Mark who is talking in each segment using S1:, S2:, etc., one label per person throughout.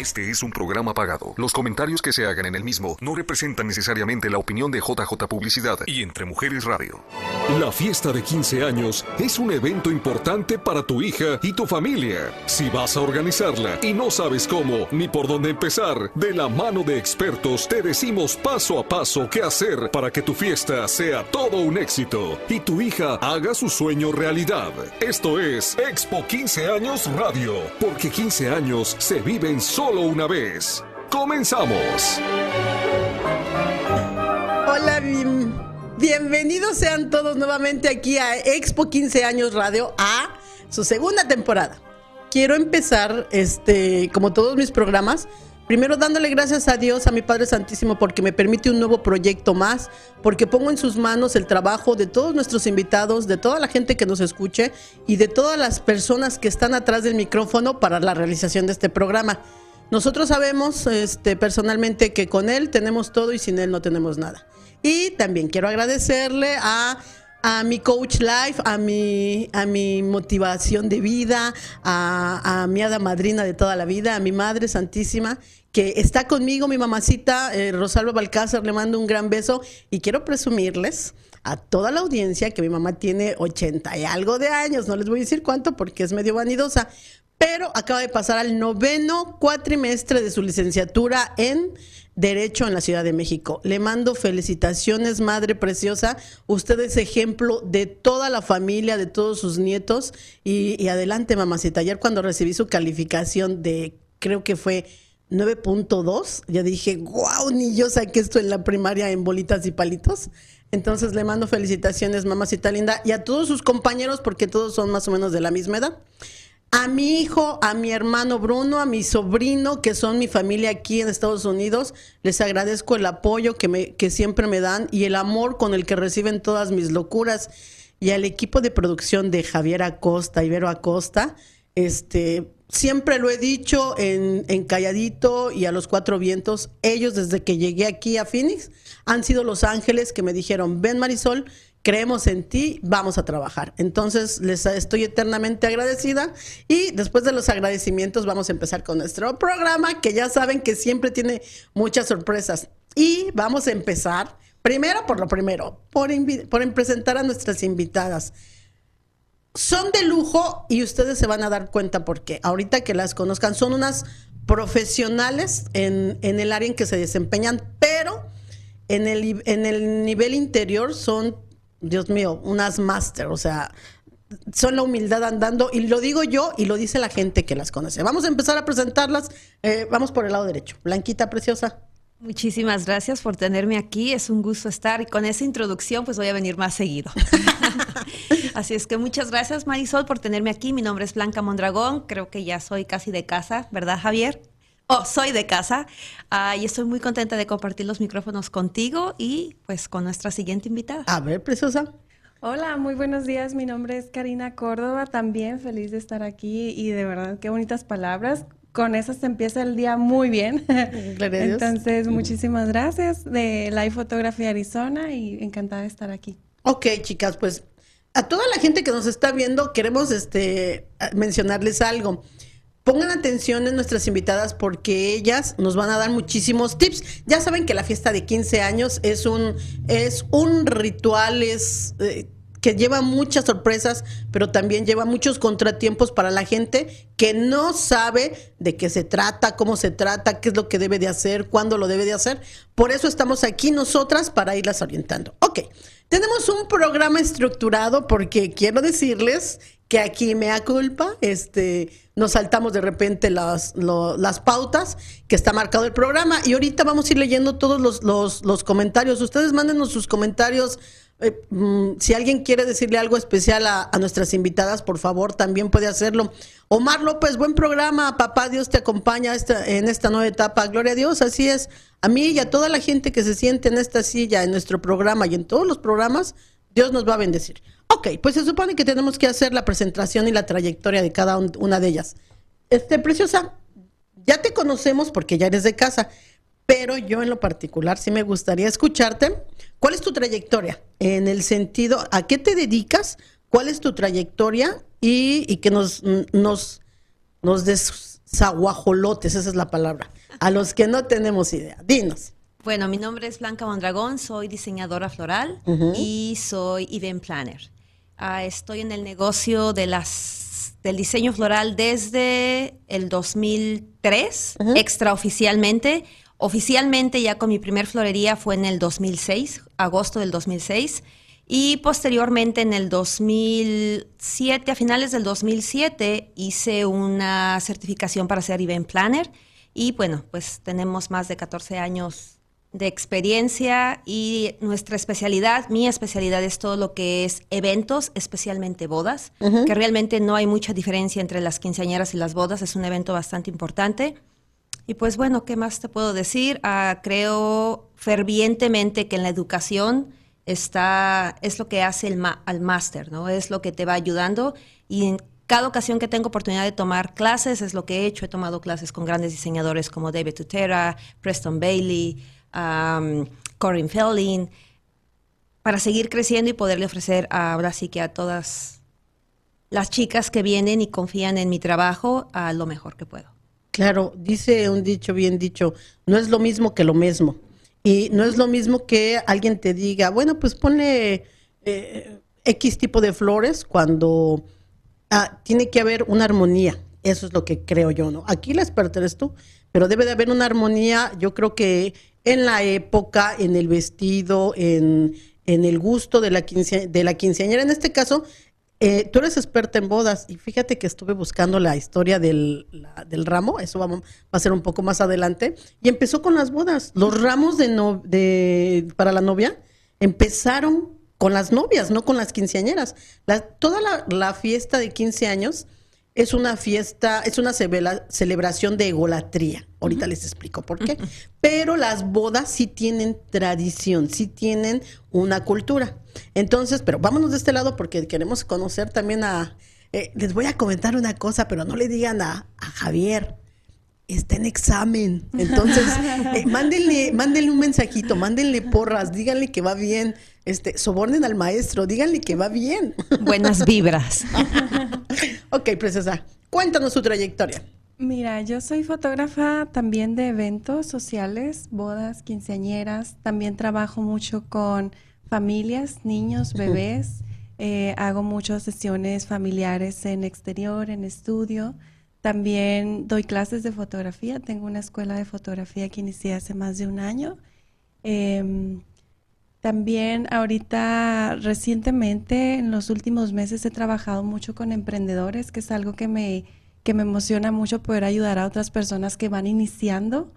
S1: Este es un programa pagado. Los comentarios que se hagan en el mismo no representan necesariamente la opinión de JJ Publicidad y Entre Mujeres Radio. La fiesta de 15 años es un evento importante para tu hija y tu familia. Si vas a organizarla y no sabes cómo ni por dónde empezar, de la mano de expertos te decimos paso a paso qué hacer para que tu fiesta sea todo un éxito y tu hija haga su sueño realidad. Esto es Expo 15 años Radio, porque 15 años se viven solo una vez. Comenzamos.
S2: Hola, bienvenidos sean todos nuevamente aquí a Expo 15 años Radio a su segunda temporada. Quiero empezar, este, como todos mis programas, Primero dándole gracias a Dios, a mi Padre Santísimo, porque me permite un nuevo proyecto más, porque pongo en sus manos el trabajo de todos nuestros invitados, de toda la gente que nos escuche y de todas las personas que están atrás del micrófono para la realización de este programa. Nosotros sabemos este, personalmente que con él tenemos todo y sin él no tenemos nada. Y también quiero agradecerle a, a mi coach life, a mi, a mi motivación de vida, a, mi hada madrina de toda la vida, a mi madre santísima, que está conmigo, mi mamacita eh, Rosalba Balcázar, le mando un gran beso y quiero presumirles a toda la audiencia que mi mamá tiene 80 y algo de años, no les voy a decir cuánto porque es medio vanidosa, pero acaba de pasar al noveno cuatrimestre de su licenciatura en Derecho en la Ciudad de México. Le mando felicitaciones, madre preciosa. Usted es ejemplo de toda la familia, de todos sus nietos. Y, adelante, mamacita. Ayer cuando recibí su calificación de, creo que fue 9.2, ya dije, wow, ni yo saqué esto en la primaria en bolitas y palitos. Entonces le mando felicitaciones, mamacita linda, y a todos sus compañeros, porque todos son más o menos de la misma edad a mi hijo, a mi hermano Bruno, a mi sobrino, que son mi familia aquí en Estados Unidos. Les agradezco el apoyo que, me, siempre me dan y el amor con el que reciben todas mis locuras. Y al equipo de producción de Javier Acosta, Ibero Acosta, este, siempre lo he dicho en, en Calladito y a los Cuatro Vientos, ellos desde que llegué aquí a Phoenix han sido los ángeles que me dijeron, ven Marisol, creemos en ti, vamos a trabajar. Entonces, les estoy eternamente agradecida y después de los agradecimientos vamos a empezar con nuestro programa que ya saben que siempre tiene muchas sorpresas. Y vamos a empezar, primero por lo primero, por, por presentar a nuestras invitadas. Son de lujo y ustedes se van a dar cuenta porque ahorita que las conozcan son unas profesionales en, en el área en que se desempeñan, pero en el, en el nivel interior son Dios mío, unas máster, o sea, son la humildad andando, y lo digo yo y lo dice la gente que las conoce. Vamos a empezar a presentarlas. Eh, vamos por el lado derecho. Blanquita preciosa.
S3: Muchísimas gracias por tenerme aquí. Es un gusto estar y con esa introducción pues voy a venir más seguido. Así es que muchas gracias Marisol por tenerme aquí. Mi nombre es Blanca Mondragón. Creo que ya soy casi de casa, ¿verdad Javier? Oh, soy de casa uh, y estoy muy contenta de compartir los micrófonos contigo y pues con nuestra siguiente invitada.
S2: A ver, preciosa.
S4: Hola, muy buenos días. Mi nombre es Karina Córdoba. También feliz de estar aquí y de verdad qué bonitas palabras. Con esas se empieza el día muy bien. Entonces, muchísimas gracias de Live Photography Arizona y encantada de estar aquí.
S2: Ok, chicas, pues a toda la gente que nos está viendo queremos este mencionarles algo. Pongan atención en nuestras invitadas porque ellas nos van a dar muchísimos tips. Ya saben que la fiesta de 15 años es un, es un ritual. Eh, que lleva muchas sorpresas, pero también lleva muchos contratiempos para la gente que no sabe de qué se trata, cómo se trata, qué es lo que debe de hacer, cuándo lo debe de hacer. Por eso estamos aquí nosotras para irlas orientando. Ok, tenemos un programa estructurado porque quiero decirles que aquí me da culpa, este, nos saltamos de repente las, las pautas que está marcado el programa y ahorita vamos a ir leyendo todos los, los, los comentarios. Ustedes mándenos sus comentarios. Eh, mm, si alguien quiere decirle algo especial a, nuestras invitadas, por favor, también puede hacerlo. Omar López, buen programa. Papá Dios te acompaña esta, en esta nueva etapa. Gloria a Dios, así es. A mí y a toda la gente que se siente en esta silla, en nuestro programa y en todos los programas, Dios nos va a bendecir. Ok, pues se supone que tenemos que hacer la presentación y la trayectoria de cada una de ellas. Este, preciosa, ya te conocemos porque ya eres de casa, pero yo en lo particular sí me gustaría escucharte. ¿Cuál es tu trayectoria? En el sentido, ¿a qué te dedicas? ¿Cuál es tu trayectoria? Y, que nos, nos, nos des zaguajolotes, esa es la palabra. A los que no tenemos idea. Dinos.
S3: Bueno, mi nombre es Blanca Mondragón, soy diseñadora floral y soy event planner. Ah, estoy en el negocio de las, del diseño floral desde el 2003, extraoficialmente. Oficialmente ya con mi primer florería fue en el 2006, agosto del 2006. Y posteriormente en el 2007, a finales del 2007, hice una certificación para ser event planner. Y bueno, pues tenemos más de 14 años de experiencia y nuestra especialidad, mi especialidad es todo lo que es eventos, especialmente bodas, que realmente no hay mucha diferencia entre las quinceañeras y las bodas, es un evento bastante importante. Y pues bueno, ¿qué más te puedo decir? Ah, creo fervientemente que en la educación está, es lo que hace el al máster, ¿no? Es lo que te va ayudando y en cada ocasión que tengo oportunidad de tomar clases es lo que he hecho. He tomado clases con grandes diseñadores como David Tutera, Preston Bailey, um, Corinne Felding, para seguir creciendo y poderle ofrecer ahora sí que a todas las chicas que vienen y confían en mi trabajo a lo mejor que puedo.
S2: Claro, dice un dicho bien dicho, no es lo mismo que lo mismo. Y no es lo mismo que alguien te diga, bueno, pues ponle eh, X tipo de flores cuando ah, tiene que haber una armonía. Eso es lo que creo yo, ¿no? Aquí la experta eres tú, pero debe de haber una armonía, yo creo que en la época, en el vestido, en, el gusto de la, de la quinceañera. En este caso, eh, tú eres experta en bodas y fíjate que estuve buscando la historia del, del ramo, eso va, va, a ser un poco más adelante, y empezó con las bodas. Los ramos de, de para la novia empezaron con las novias, no con las quinceañeras. toda la, la fiesta de 15 años es una fiesta, es una celebración de egolatría. Ahorita les explico por qué. Pero las bodas sí tienen tradición, sí tienen una cultura. Entonces, pero vámonos de este lado porque queremos conocer también a... Eh, les voy a comentar una cosa, pero no le digan a, Javier está en examen. Entonces, eh, mándenle, mándenle un mensajito, mándenle porras, díganle que va bien, este, sobornen al maestro, díganle que va bien.
S3: Buenas vibras.
S2: ok, princesa, cuéntanos su trayectoria.
S4: Mira, yo soy fotógrafa también de eventos sociales, bodas, quinceañeras. También trabajo mucho con familias, niños, bebés. Eh, hago muchas sesiones familiares en exterior, en estudio. También doy clases de fotografía. Tengo una escuela de fotografía que inicié hace más de un año. Em, también ahorita recientemente, en los últimos meses, he trabajado mucho con emprendedores, que es algo que me, que me emociona mucho poder ayudar a otras personas que van iniciando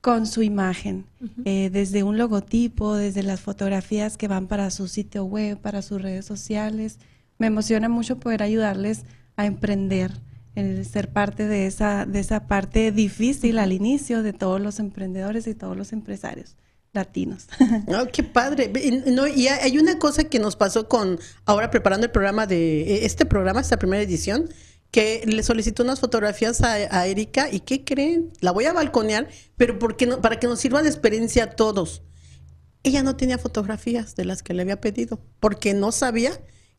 S4: con su imagen, eh, desde un logotipo, desde las fotografías que van para su sitio web, para sus redes sociales. Me emociona mucho poder ayudarles a emprender, eh, ser parte de esa, de esa parte difícil al inicio de todos los emprendedores y todos los empresarios latinos.
S2: Oh, qué padre. No, y hay una cosa que nos pasó con ahora preparando el programa de e, este programa, esta primera edición, que le solicitó unas fotografías a, Erika y ¿qué creen? La voy a balconear, pero porque no, para que nos sirva de experiencia a todos. Ella no tenía fotografías de las que le había pedido, porque no sabía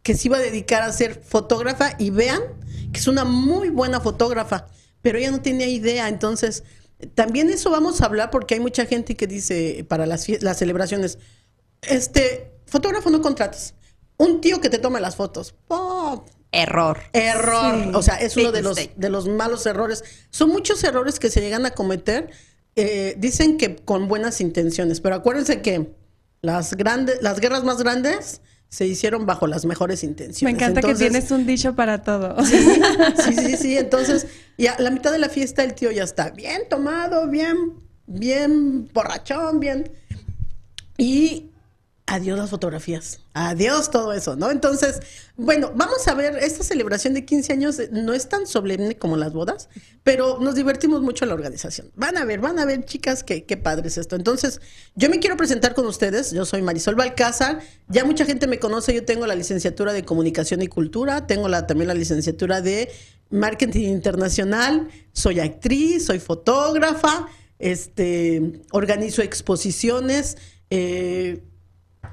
S2: que se iba a dedicar a ser fotógrafa y vean que es una muy buena fotógrafa, pero ella no tenía idea, entonces también eso vamos a hablar porque hay mucha gente que dice para las, las celebraciones, este, fotógrafo no contratas. Un tío que te tome las fotos.
S3: Error.
S2: Error. O sea, es uno de los, de los malos errores. Son muchos errores que se llegan a cometer. Eh, dicen que con buenas intenciones, pero acuérdense que las grandes, las guerras más grandes se hicieron bajo las mejores intenciones.
S4: Me encanta que tienes un dicho para todo.
S2: Sí, sí, sí, sí. Entonces, ya la mitad de la fiesta el tío ya está bien tomado, bien, bien borrachón, bien. Y adiós las fotografías, adiós todo eso, ¿no? Entonces, bueno, vamos a ver, esta celebración de 15 años no es tan solemne como las bodas, pero nos divertimos mucho en la organización. Van a ver, van a ver, chicas, qué, qué padre es esto. Entonces, yo me quiero presentar con ustedes, yo soy Marisol Balcázar, ya mucha gente me conoce, yo tengo la licenciatura de Comunicación y Cultura, tengo la, también la licenciatura de Marketing Internacional, soy actriz, soy fotógrafa, este, organizo exposiciones, eh,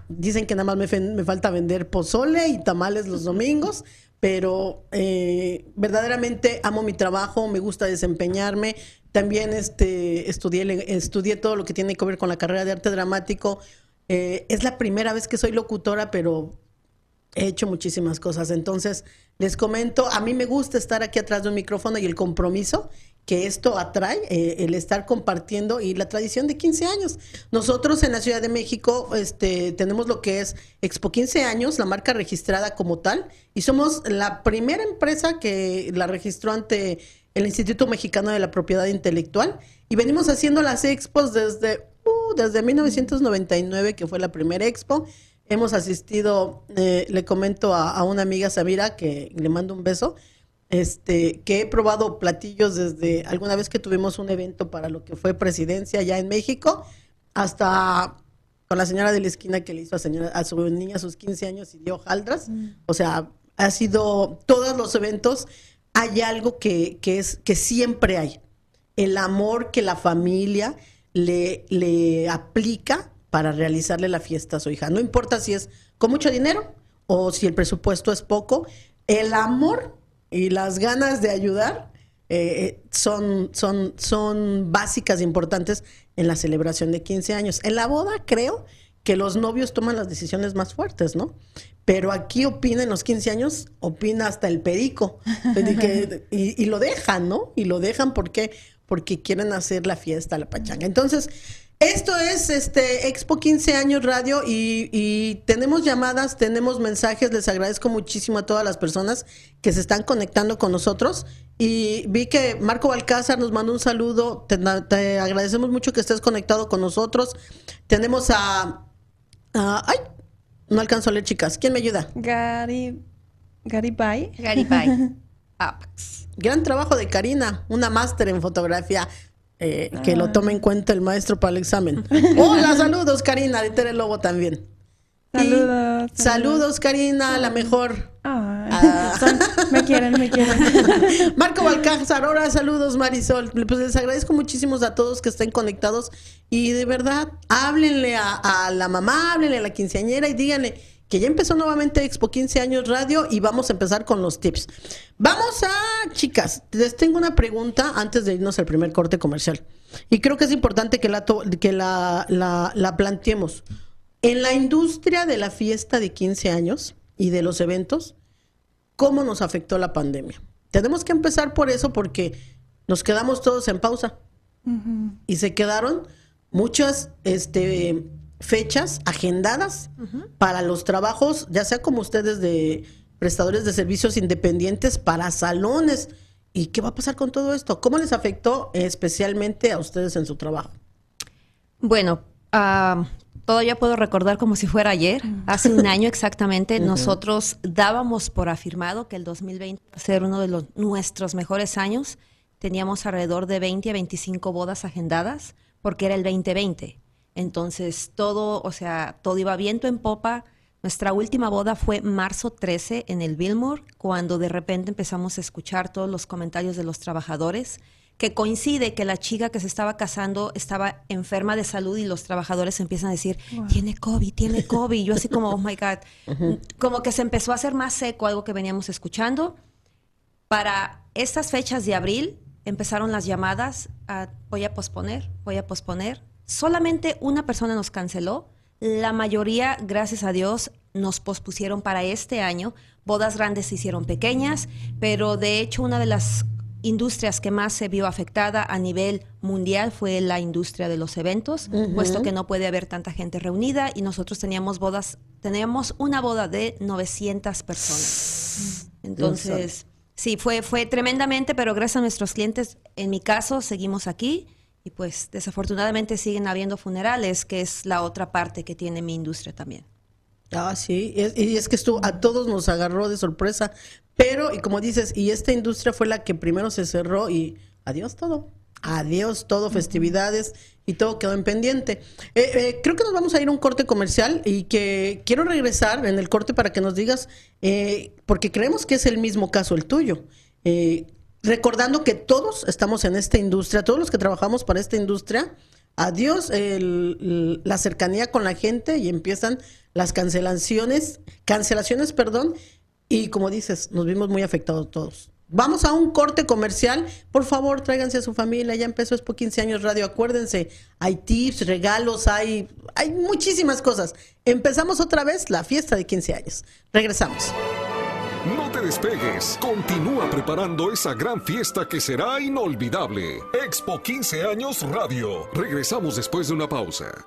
S2: Dicen que nada más me, falta vender pozole y tamales los domingos, pero eh, verdaderamente amo mi trabajo, me gusta desempeñarme. También este, estudié, estudié todo lo que tiene que ver con la carrera de arte dramático. Eh, es la primera vez que soy locutora, pero he hecho muchísimas cosas. Entonces, les comento, a mí me gusta estar aquí atrás de un micrófono y el compromiso que esto atrae, eh, el estar compartiendo y la tradición de 15 años. Nosotros en la Ciudad de México este, tenemos lo que es Expo 15 años, la marca registrada como tal, y somos la primera empresa que la registró ante el Instituto Mexicano de la Propiedad Intelectual y venimos haciendo las expos desde, uh, desde 1999, que fue la primera expo. Hemos asistido, eh, le comento a, una amiga Samira, que le mando un beso, este, que he probado platillos desde alguna vez que tuvimos un evento para lo que fue presidencia ya en México, hasta con la señora de la esquina que le hizo a, señora, a su niña a sus 15 años y dio jaldras. Mm. O sea, ha sido todos los eventos, hay algo que, que, es, que siempre hay. El amor que la familia le, le aplica para realizarle la fiesta a su hija. No importa si es con mucho dinero o si el presupuesto es poco, el amor y las ganas de ayudar eh, eh, son, son, son básicas e importantes en la celebración de 15 años. En la boda creo que los novios toman las decisiones más fuertes, ¿no? Pero aquí opina en los 15 años, opina hasta el perico. y, y, lo dejan, ¿no? Y lo dejan porque, porque quieren hacer la fiesta, la pachanga. Entonces, esto es este Expo 15 años radio y, tenemos llamadas, tenemos mensajes. Les agradezco muchísimo a todas las personas que se están conectando con nosotros. Y vi que Marco Balcázar nos mandó un saludo. Te, agradecemos mucho que estés conectado con nosotros. Tenemos a, ay, no alcanzo a leer, chicas. ¿Quién me ayuda?
S4: Gary. Gary Bay.
S3: Gary Bay.
S2: Gran trabajo de Karina, una máster en fotografía. Eh, que lo tome en cuenta el maestro para el examen. Hola, saludos, Karina, de Tere Lobo también.
S4: Saludos,
S2: saludos. Karina, la mejor.
S4: Ah. me quieren, me quieren.
S2: Marco Balcázar, ahora saludos, Marisol. Pues les agradezco muchísimo a todos que estén conectados y de verdad, háblenle a, a la mamá, háblenle a la quinceañera y díganle, que ya empezó nuevamente Expo 15 años radio y vamos a empezar con los tips. Vamos a, chicas, les tengo una pregunta antes de irnos al primer corte comercial. Y creo que es importante que la, que la, la, planteemos. En la industria de la fiesta de 15 años y de los eventos, ¿cómo nos afectó la pandemia? Tenemos que empezar por eso porque nos quedamos todos en pausa. Y se quedaron muchas este, fechas agendadas para los trabajos, ya sea como ustedes de prestadores de servicios independientes para salones. ¿Y qué va a pasar con todo esto? ¿Cómo les afectó especialmente a ustedes en su trabajo?
S3: Bueno, uh, todavía puedo recordar como si fuera ayer, hace un año exactamente, nosotros dábamos por afirmado que el 2020 va a ser uno de los, nuestros mejores años. Teníamos alrededor de 20 a 25 bodas agendadas porque era el 2020. Entonces todo, o sea, todo iba viento en popa. Nuestra última boda fue marzo 13 en el Billmore, cuando de repente empezamos a escuchar todos los comentarios de los trabajadores, que coincide que la chica que se estaba casando estaba enferma de salud y los trabajadores empiezan a decir, tiene COVID, tiene COVID. Yo así como, oh my God, como que se empezó a hacer más seco algo que veníamos escuchando. Para estas fechas de abril empezaron las llamadas a, voy a posponer, voy a posponer, Solamente una persona nos canceló. La mayoría, gracias a Dios, nos pospusieron para este año. Bodas grandes se hicieron pequeñas, pero de hecho una de las industrias que más se vio afectada a nivel mundial fue la industria de los eventos, puesto que no puede haber tanta gente reunida y nosotros teníamos bodas, teníamos una boda de 900 personas. Entonces, sí, fue, fue tremendamente, pero gracias a nuestros clientes, en mi caso, seguimos aquí y pues desafortunadamente siguen habiendo funerales, que es la otra parte que tiene mi industria también.
S2: Ah, sí, y es que esto a todos nos agarró de sorpresa, pero, y como dices, y esta industria fue la que primero se cerró y adiós todo, adiós todo, festividades y todo quedó en pendiente. Eh, eh, creo que nos vamos a ir a un corte comercial y que quiero regresar en el corte para que nos digas, eh, porque creemos que es el mismo caso el tuyo recordando que todos estamos en esta industria, todos los que trabajamos para esta industria, adiós la cercanía con la gente y empiezan las cancelaciones, cancelaciones, perdón, Y como dices, nos vimos muy afectados todos. Vamos a un corte comercial. Por favor, tráiganse a su familia. Ya empezó Expo 15 años radio. Acuérdense, hay tips, regalos, hay, hay muchísimas cosas. Empezamos otra vez la fiesta de 15 años. Regresamos.
S1: No te despegues. Continúa preparando esa gran fiesta que será inolvidable. Expo 15 años radio. Regresamos después de una pausa.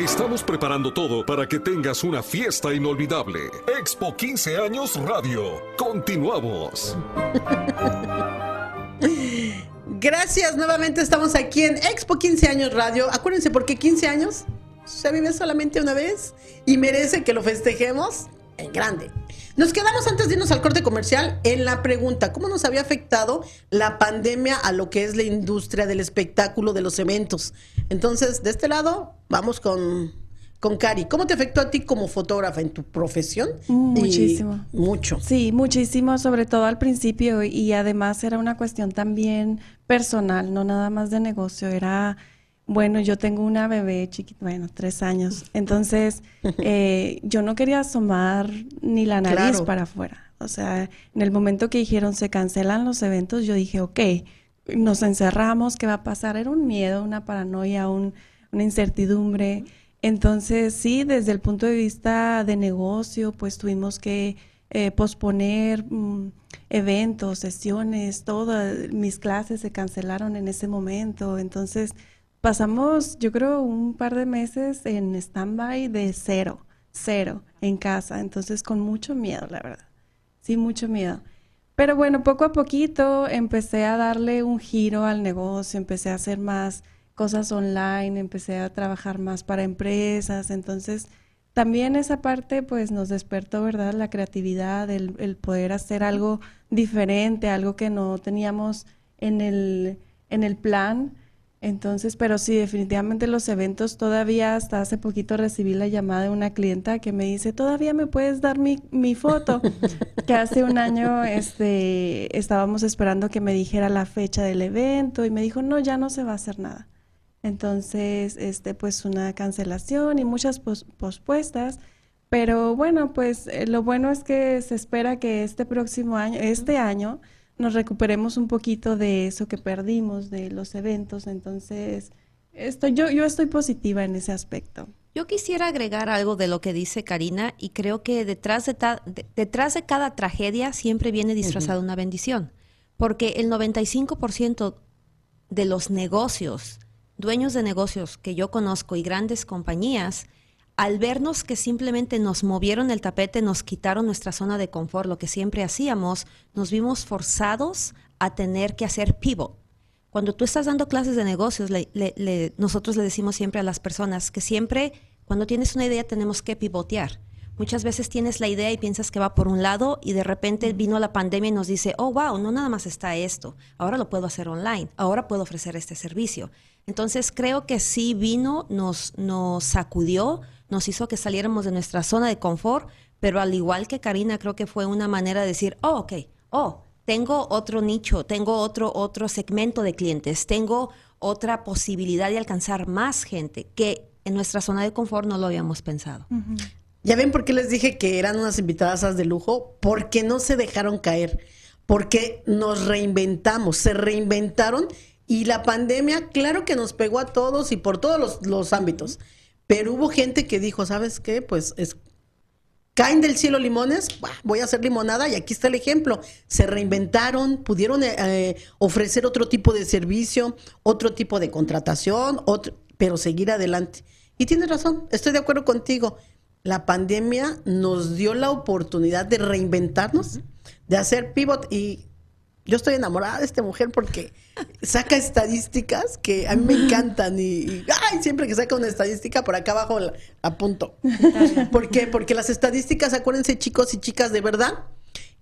S1: Estamos preparando todo para que tengas una fiesta inolvidable. Expo 15 años Radio. Continuamos.
S2: Gracias, nuevamente estamos aquí en Expo 15 años Radio. Acuérdense, porque 15 años se vive solamente una vez y merece que lo festejemos en grande. Nos quedamos antes de irnos al corte comercial en la pregunta, ¿cómo nos había afectado la pandemia a lo que es la industria del espectáculo, de los eventos? Entonces, de este lado, vamos con, con Cari. ¿Cómo te afectó a ti como fotógrafa en tu profesión?
S4: Muchísimo.
S2: mucho.
S4: Sí, muchísimo, sobre todo al principio y además era una cuestión también personal, no nada más de negocio, era bueno, yo tengo una bebé chiquita, bueno, tres años. Entonces, eh, yo no quería asomar ni la nariz para afuera. O sea, en el momento que dijeron se cancelan los eventos, yo dije, ok, nos encerramos, ¿qué va a pasar? Era un miedo, una paranoia, una incertidumbre. Entonces, sí, desde el punto de vista de negocio, pues tuvimos que eh, posponer mm, eventos, sesiones, todas mis clases se cancelaron en ese momento. Entonces, pasamos, yo creo, un par de meses en stand-by de cero, cero en casa. Entonces, con mucho miedo, la verdad. Sí, mucho miedo. Pero bueno, poco a poquito empecé a darle un giro al negocio, empecé a hacer más cosas online, empecé a trabajar más para empresas. Entonces, también esa parte pues nos despertó, ¿verdad? La creatividad, el, el poder hacer algo diferente, algo que no teníamos en el, en el plan entonces, pero sí, definitivamente los eventos todavía, hasta hace poquito recibí la llamada de una clienta que me dice, todavía me puedes dar mi, mi foto, que hace un año este, estábamos esperando que me dijera la fecha del evento y me dijo, no, ya no se va a hacer nada. Entonces, este, pues una cancelación y muchas pospuestas. Pero bueno, pues eh, lo bueno es que se espera que este próximo año, este año, nos recuperemos un poquito de eso que perdimos, de los eventos. Entonces, estoy, yo, yo estoy positiva en ese aspecto.
S3: Yo quisiera agregar algo de lo que dice Karina y creo que detrás de, detrás de cada tragedia siempre viene disfrazada una bendición, porque el 95% de los negocios, dueños de negocios que yo conozco y grandes compañías, al vernos que simplemente nos movieron el tapete, nos quitaron nuestra zona de confort, lo que siempre hacíamos, nos vimos forzados a tener que hacer pivot. Cuando tú estás dando clases de negocios, nosotros le decimos siempre a las personas que siempre, cuando tienes una idea, tenemos que pivotear. Muchas veces tienes la idea y piensas que va por un lado y de repente vino la pandemia y nos dice, oh, wow, no nada más está esto, ahora lo puedo hacer online, ahora puedo ofrecer este servicio. Entonces creo que sí vino, nos, nos sacudió, nos hizo que saliéramos de nuestra zona de confort, pero al igual que Karina, creo que fue una manera de decir, oh, ok, oh, tengo otro nicho, tengo otro, otro segmento de clientes, tengo otra posibilidad de alcanzar más gente que en nuestra zona de confort no lo habíamos pensado.
S2: Ya ven por qué les dije que eran unas invitadas de lujo, porque no se dejaron caer, porque nos reinventamos, se reinventaron y la pandemia, claro que nos pegó a todos y por todos los, los ámbitos. Pero hubo gente que dijo, ¿sabes qué? Pues es, caen del cielo limones, voy a hacer limonada y aquí está el ejemplo. Se reinventaron, pudieron eh, eh, ofrecer otro tipo de servicio, otro tipo de contratación, otro, pero seguir adelante. Y tienes razón, estoy de acuerdo contigo. La pandemia nos dio la oportunidad de reinventarnos, de hacer pivot y yo estoy enamorada de esta mujer porque saca estadísticas que a mí me encantan y, ay, siempre que saca una estadística por acá abajo la, apunto. ¿Por qué? Porque las estadísticas, acuérdense chicos y chicas, de verdad,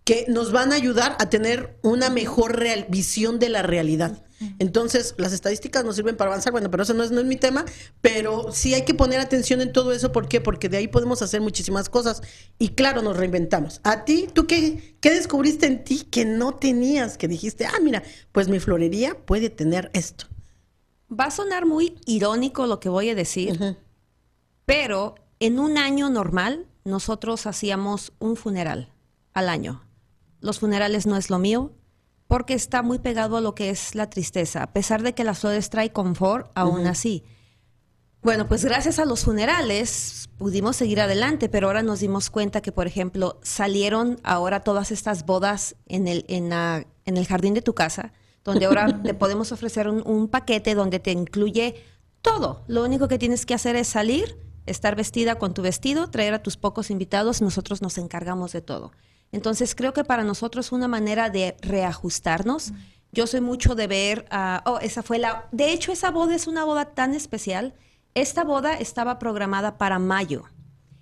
S2: que nos van a ayudar a tener una mejor real, visión de la realidad. Entonces, las estadísticas nos sirven para avanzar, bueno, pero eso no es, no es mi tema, pero sí hay que poner atención en todo eso, ¿por qué? Porque de ahí podemos hacer muchísimas cosas y claro, nos reinventamos. A ti, ¿tú qué, qué descubriste en ti que no tenías, que dijiste, ah, mira, pues mi florería puede tener esto?
S3: Va a sonar muy irónico lo que voy a decir, pero en un año normal nosotros hacíamos un funeral al año. Los funerales no es lo mío, porque está muy pegado a lo que es la tristeza, a pesar de que las flores trae confort, aún así. Bueno, pues gracias a los funerales pudimos seguir adelante, pero ahora nos dimos cuenta que, por ejemplo, salieron ahora todas estas bodas en el, en, en el jardín de tu casa, donde ahora te podemos ofrecer un, un paquete donde te incluye todo. Lo único que tienes que hacer es salir, estar vestida con tu vestido, traer a tus pocos invitados, nosotros nos encargamos de todo. Entonces creo que para nosotros es una manera de reajustarnos. Yo soy mucho de ver, uh, oh, esa fue la, de hecho esa boda es una boda tan especial. Esta boda estaba programada para mayo.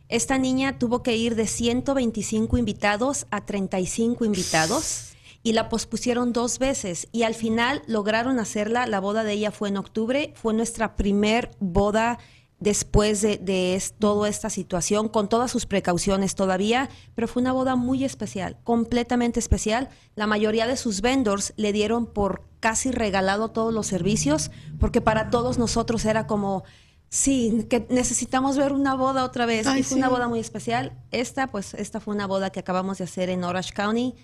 S3: Esta niña tuvo que ir de 125 invitados a 35 invitados y la pospusieron dos veces y al final lograron hacerla. La boda de ella fue en octubre, fue nuestra primer boda después de, toda esta situación, con todas sus precauciones todavía, pero fue una boda muy especial, completamente especial. La mayoría de sus vendors le dieron por casi regalado todos los servicios, porque para todos nosotros era como, sí, que necesitamos ver una boda otra vez. y fue una boda muy especial. Esta, pues, esta fue una boda que acabamos de hacer en Orange County.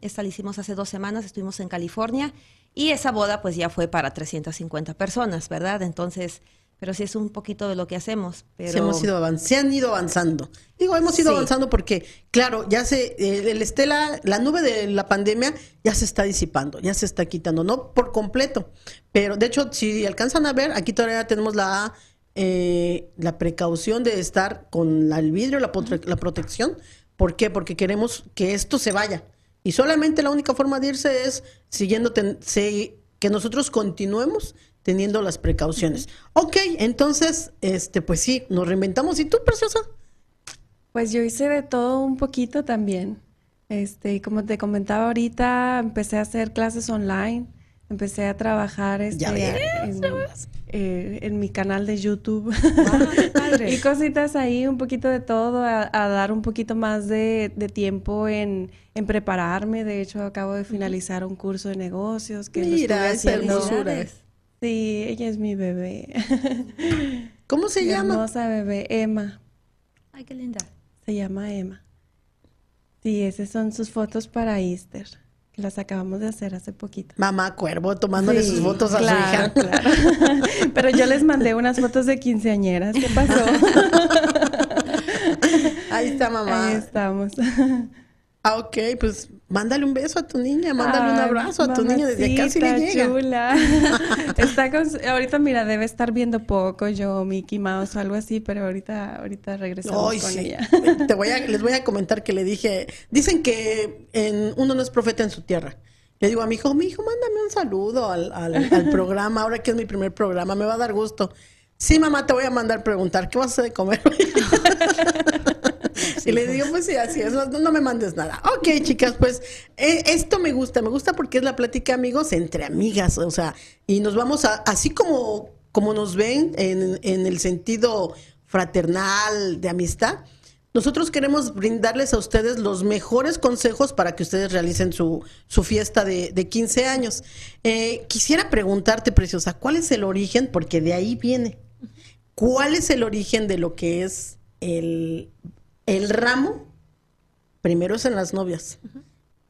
S3: esta la hicimos hace dos semanas, estuvimos en California. Y esa boda, pues, ya fue para 350 personas, ¿verdad? Entonces, pero sí es un poquito de lo que hacemos. Pero...
S2: hemos ido se han ido avanzando. Digo, hemos ido avanzando porque, claro, ya se, el estela, la nube de la pandemia ya se está disipando, ya se está quitando, no por completo, pero de hecho, si alcanzan a ver, aquí todavía tenemos la, eh, la precaución de estar con el vidrio, la, la protección. ¿Por qué? Porque queremos que esto se vaya. Y solamente la única forma de irse es siguiendo, que nosotros continuemos teniendo las precauciones. Ok, entonces, este, pues sí, nos reinventamos. ¿Y tú, preciosa?
S4: Pues yo hice de todo un poquito también. Este, como te comentaba ahorita, empecé a hacer clases online, empecé a trabajar este, eh, en, mi canal de YouTube y cositas ahí, un poquito de todo, a, dar un poquito más de, tiempo en, prepararme. De hecho, acabo de finalizar un curso de negocios que
S2: Mira, esa hermosura.
S4: Sí, ella es mi bebé.
S2: ¿Cómo se llama?
S4: Hermosa bebé, Emma.
S3: Ay, qué linda.
S4: Se llama Emma. Sí, esas son sus fotos para Easter. Que las acabamos de hacer hace poquito.
S2: Mamá Cuervo tomándole sus fotos a su hija.
S4: Claro. Pero yo les mandé unas fotos de quinceañeras. ¿Qué pasó?
S2: Ahí está mamá.
S4: Ahí estamos.
S2: Ah, ok, pues mándale un beso a tu niña, mándale un abrazo a tu niña desde acá le llega.
S4: chula. Está con, ahorita mira, debe estar viendo poco yo Mickey Mouse o algo así, pero ahorita ahorita regresamos con ella.
S2: Te voy a, les voy a comentar que le dije, dicen que en, uno no es profeta en su tierra. Le digo a mi hijo, mi hijo, mándame un saludo al, al programa, ahora que es mi primer programa, me va a dar gusto. Sí, mamá, te voy a mandar preguntar, ¿qué vas a hacer de comer? y le digo, pues sí, así es, no, me mandes nada. Ok, chicas, pues eh, esto me gusta, me gusta porque es la plática, amigos, entre amigas, o sea, y nos vamos a, así como, como nos ven en, en el sentido fraternal, de amistad, nosotros queremos brindarles a ustedes los mejores consejos para que ustedes realicen su, su fiesta de, de 15 años. Eh, quisiera preguntarte, Preciosa, ¿cuál es el origen? Porque de ahí viene. ¿Cuál es el origen de lo que es el el ramo, primero es en las novias.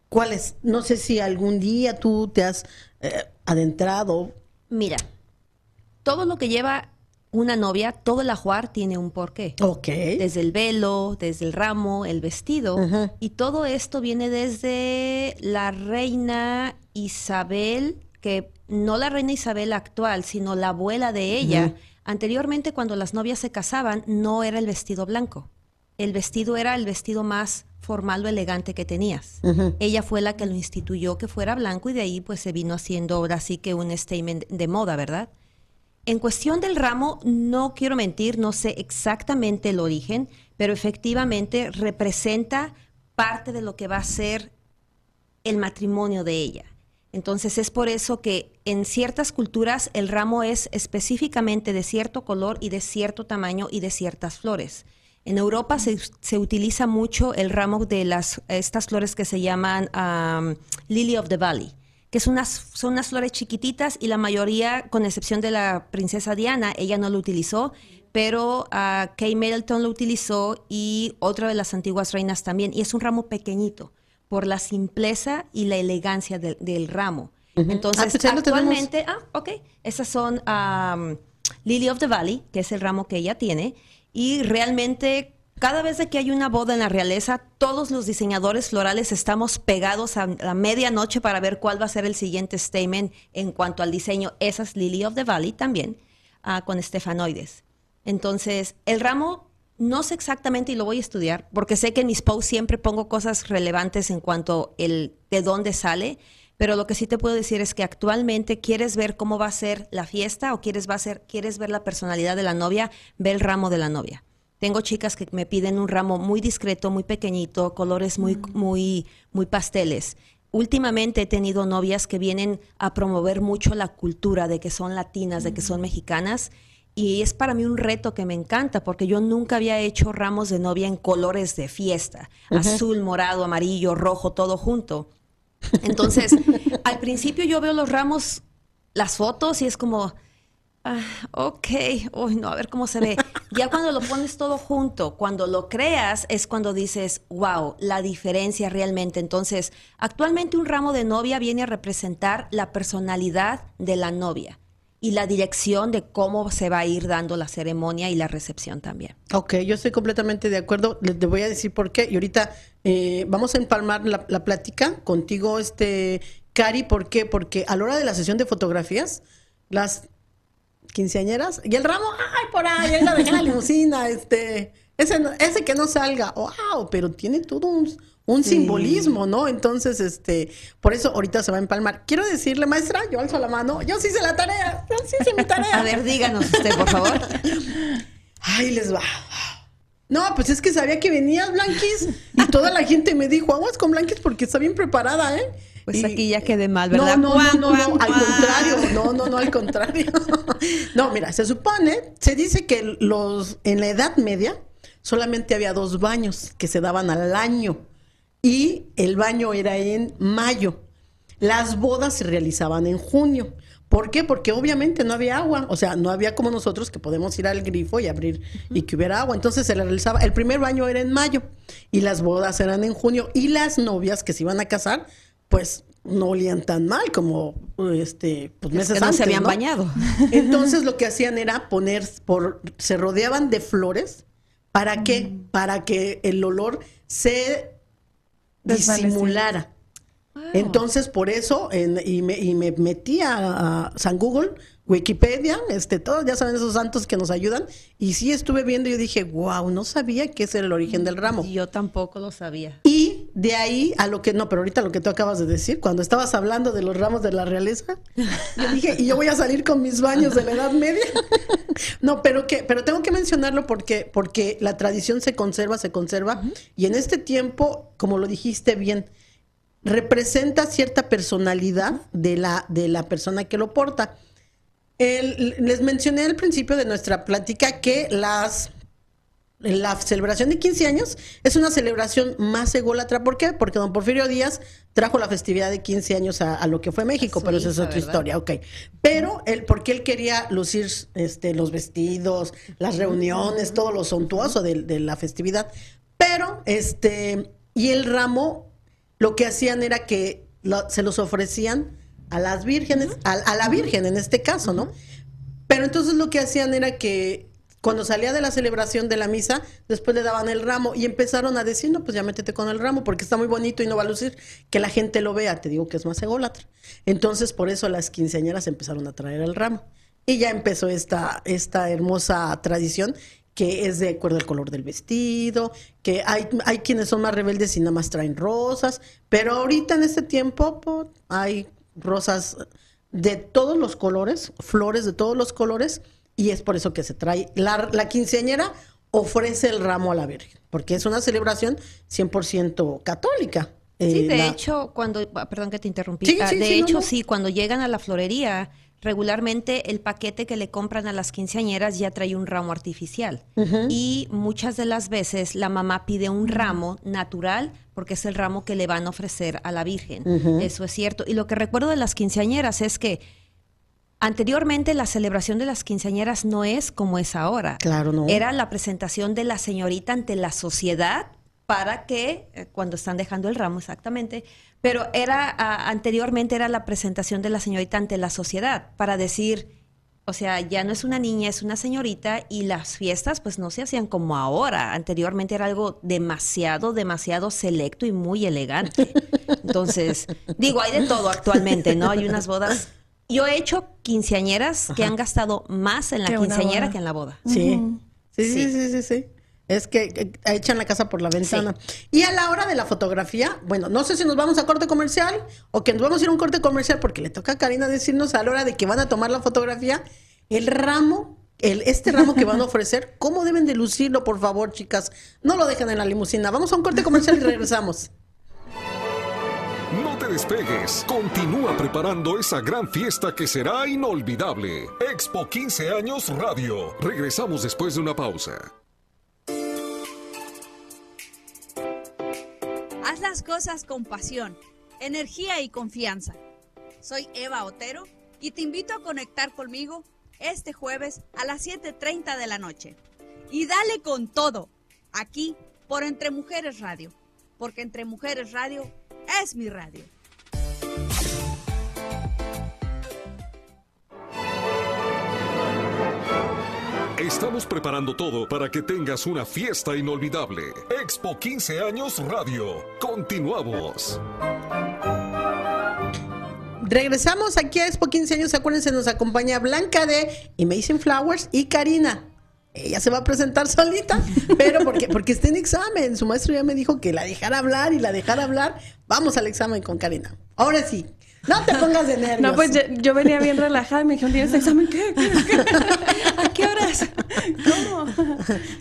S2: ¿Cuál es? No sé si algún día tú te has eh, adentrado.
S3: Mira, todo lo que lleva una novia, todo el ajuar tiene un porqué.
S2: Ok.
S3: Desde el velo, desde el ramo, el vestido. Y todo esto viene desde la reina Isabel, que no la reina Isabel actual, sino la abuela de ella. Anteriormente, cuando las novias se casaban, no era el vestido blanco el vestido era el vestido más formal o elegante que tenías. Ella fue la que lo instituyó que fuera blanco y de ahí pues se vino haciendo ahora sí que un statement de moda, ¿verdad? En cuestión del ramo, no quiero mentir, no sé exactamente el origen, pero efectivamente representa parte de lo que va a ser el matrimonio de ella. Entonces es por eso que en ciertas culturas el ramo es específicamente de cierto color y de cierto tamaño y de ciertas flores. En Europa se, utiliza mucho el ramo de las, estas flores que se llaman Lily of the Valley, que son unas flores chiquititas y la mayoría, con excepción de la princesa Diana, ella no lo utilizó, pero uh, Kay Middleton lo utilizó y otra de las antiguas reinas también. Y es un ramo pequeñito por la simpleza y la elegancia del ramo. Entonces, ah, pues actualmente, ah, ok, esas son Lily of the Valley, que es el ramo que ella tiene, y realmente cada vez que hay una boda en la realeza, todos los diseñadores florales estamos pegados a la medianoche para ver cuál va a ser el siguiente statement en cuanto al diseño. Esa es Lily of the Valley también, ah, con estefanoides. Entonces, el ramo no sé exactamente y lo voy a estudiar, porque sé que en mis posts siempre pongo cosas relevantes en cuanto el de dónde sale, pero lo que sí te puedo decir es que actualmente quieres ver cómo va a ser la fiesta o quieres, va a ser, quieres ver la personalidad de la novia, ve el ramo de la novia. Tengo chicas que me piden un ramo muy discreto, muy pequeñito, colores muy, mm. muy, muy pasteles. Últimamente he tenido novias que vienen a promover mucho la cultura de que son latinas, de que son mm. mexicanas. Y es para mí un reto que me encanta porque yo nunca había hecho ramos de novia en colores de fiesta, azul, morado, amarillo, rojo, todo junto. Entonces, al principio yo veo los ramos, las fotos y es como, ah, ok, no, a ver cómo se ve. Ya cuando lo pones todo junto, cuando lo creas, es cuando dices, wow, la diferencia realmente. Entonces, actualmente un ramo de novia viene a representar la personalidad de la novia y la dirección de cómo se va a ir dando la ceremonia y la recepción también.
S2: Ok, yo estoy completamente de acuerdo. Les voy a decir por qué. Y ahorita eh, vamos a empalmar la, plática contigo, este, Cari. ¿Por qué? Porque a la hora de la sesión de fotografías, las quinceañeras y el ramo, ay, por ahí, la dejé en la limusina, este, ese, ese que no salga, wow, pero tiene todo un un simbolismo, ¿no? Entonces, este, por eso ahorita se va a empalmar. Quiero decirle, maestra, yo alzo la mano, yo sí hice la tarea, yo sí hice mi tarea.
S3: a ver, díganos usted, por favor.
S2: Ay, les va. No, pues es que sabía que venías, Blanquis, y toda la gente me dijo, aguas con Blanquis porque está bien preparada, ¿eh?
S3: Pues aquí ya quedé mal, ¿verdad?
S2: No, no, no, no, al contrario, no, no, no, al contrario. no, mira, se supone, se dice que los, en la Edad Media solamente había dos baños que se daban al año y el baño era en mayo. Las bodas se realizaban en junio. ¿Por qué? Porque obviamente no había agua, o sea, no había como nosotros que podemos ir al grifo y abrir y que hubiera agua. Entonces se realizaba, el primer baño era en mayo y las bodas eran en junio y las novias que se iban a casar, pues no olían tan mal como este pues meses
S3: no se habían bañado.
S2: Entonces lo que hacían era poner por se rodeaban de flores para que mm. para que el olor se disimulara. Entonces, por eso, y, me, y me metí a, San Google, Wikipedia, este, todos ya saben esos santos que nos ayudan, y sí estuve viendo y yo dije, wow, no sabía ese era el origen del ramo.
S3: Yo tampoco lo sabía.
S2: Y de ahí a lo que, no, pero ahorita lo que tú acabas de decir, cuando estabas hablando de los ramos de la realeza, yo dije, y yo voy a salir con mis baños de la Edad Media. no, pero que, pero tengo que mencionarlo porque, porque la tradición se conserva, se conserva, y en este tiempo, como lo dijiste bien, representa cierta personalidad de la, de la persona que lo porta. les mencioné al principio de nuestra plática que las la celebración de 15 años es una celebración más ególatra. ¿Por qué? Porque don Porfirio Díaz trajo la festividad de 15 años a, lo que fue México, pero esa es otra historia, ok. Pero él, porque él quería lucir este, los vestidos, las reuniones, todo lo suntuoso de, la festividad. Pero, este, y el ramo lo que hacían era que se los ofrecían a las vírgenes, a, la virgen en este caso, ¿no? Pero entonces lo que hacían era que cuando salía de la celebración de la misa, después le daban el ramo y empezaron a decir, no, pues ya métete con el ramo porque está muy bonito y no va a lucir que la gente lo vea. Te digo que es más ególatra. Entonces, por eso las quinceañeras empezaron a traer el ramo. Y ya empezó esta, esta hermosa tradición que es de acuerdo al color del vestido, que hay, hay quienes son más rebeldes y nada más traen rosas, pero ahorita en este tiempo pues, hay rosas de todos los colores, flores de todos los colores, y es por eso que se trae. La, la quinceañera ofrece el ramo a la Virgen, porque es una celebración 100% católica.
S3: Sí, eh, de hecho, cuando, perdón que te interrumpí, ah, de hecho, sí, cuando llegan a la florería, regularmente el paquete que le compran a las quinceañeras ya trae un ramo artificial. Y muchas de las veces la mamá pide un ramo natural porque es el ramo que le van a ofrecer a la Virgen. Eso es cierto. Y lo que recuerdo de las quinceañeras es que Anteriormente la celebración de las quinceañeras no es como es ahora.
S2: Claro, no.
S3: Era la presentación de la señorita ante la sociedad para que, eh, cuando están dejando el ramo exactamente, pero era anteriormente era la presentación de la señorita ante la sociedad para decir, o sea, ya no es una niña, es una señorita y las fiestas pues no se hacían como ahora. Anteriormente era algo demasiado, demasiado selecto y muy elegante. Entonces, digo, hay de todo actualmente, ¿no? Hay unas bodas. Yo he hecho quinceañeras que han gastado más en la quinceañera que en la boda.
S2: Sí. sí. sí, sí, sí, sí. Es que, echan la casa por la ventana. Y a la hora de la fotografía, bueno, no sé si nos vamos a corte comercial o que nos vamos a ir a un corte comercial porque le toca a Karina decirnos a la hora de que van a tomar la fotografía el ramo, el, este ramo que van a ofrecer, cómo deben de lucirlo, por favor, chicas. No lo dejen en la limusina. Vamos a un corte comercial y regresamos.
S1: No te despegues. Continúa preparando esa gran fiesta que será inolvidable. Expo 15 años Radio. Regresamos después de una pausa.
S5: Las cosas con pasión, energía y confianza. Soy Eva Otero y te invito a conectar conmigo este jueves a las 7.30 de la noche. Y dale con todo, aquí por Entre Mujeres Radio, porque Entre Mujeres Radio es mi radio.
S1: Estamos preparando todo para que tengas una fiesta inolvidable. Expo 15 años Radio. Continuamos.
S2: Regresamos aquí a Expo 15 años. Acuérdense, nos acompaña Blanca de Amazing Flowers y Karina. Ella se va a presentar solita, pero porque, porque está en examen. Su maestro ya me dijo que la dejara hablar y la dejara hablar. Vamos al examen con Karina. Ahora sí, no te pongas de nervios.
S4: No, pues yo, venía bien relajada y me dijeron, ¿tienes examen qué? ¿A qué horas? ¿Cómo?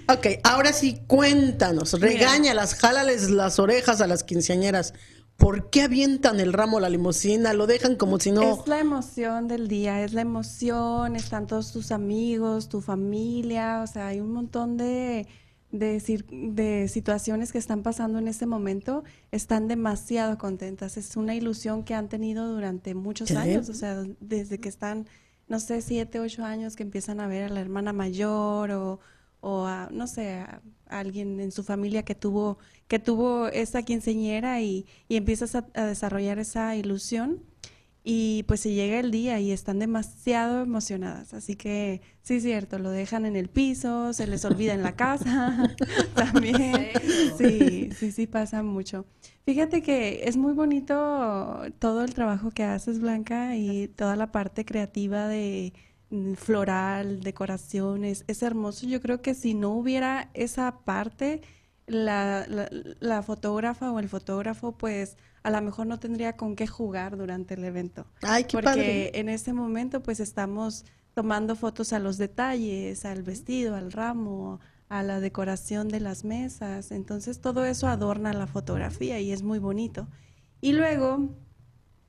S2: Ok, ahora sí, cuéntanos. Regáñalas, jálales las orejas a las quinceañeras. ¿Por qué avientan el ramo a la limusina? Lo dejan como si no.
S4: Es la emoción del día, es la emoción, están todos tus amigos, tu familia, o sea, hay un montón de de, de situaciones que están pasando en este momento están demasiado contentas. Es una ilusión que han tenido durante muchos años, o sea, desde que están, no sé, siete, ocho años que empiezan a ver a la hermana mayor o, o a, no sé, a, alguien en su familia que tuvo, que tuvo esa quinceñera y, y empiezas a desarrollar esa ilusión y pues se llega el día y están demasiado emocionadas. Así que sí, es cierto, lo dejan en el piso, se les olvida en la casa también. Sí, sí, sí pasa mucho. Fíjate que es muy bonito todo el trabajo que haces, Blanca, y toda la parte creativa de mm, floral, decoraciones, es hermoso. Yo creo que si no hubiera esa parte, la, la, la fotógrafa o el fotógrafo, pues a lo mejor no tendría con qué jugar durante el evento.
S2: Ay, qué
S4: porque en ese momento pues estamos tomando fotos a los detalles, al vestido, al ramo, a la decoración de las mesas. Entonces todo eso adorna la fotografía y es muy bonito. Y luego,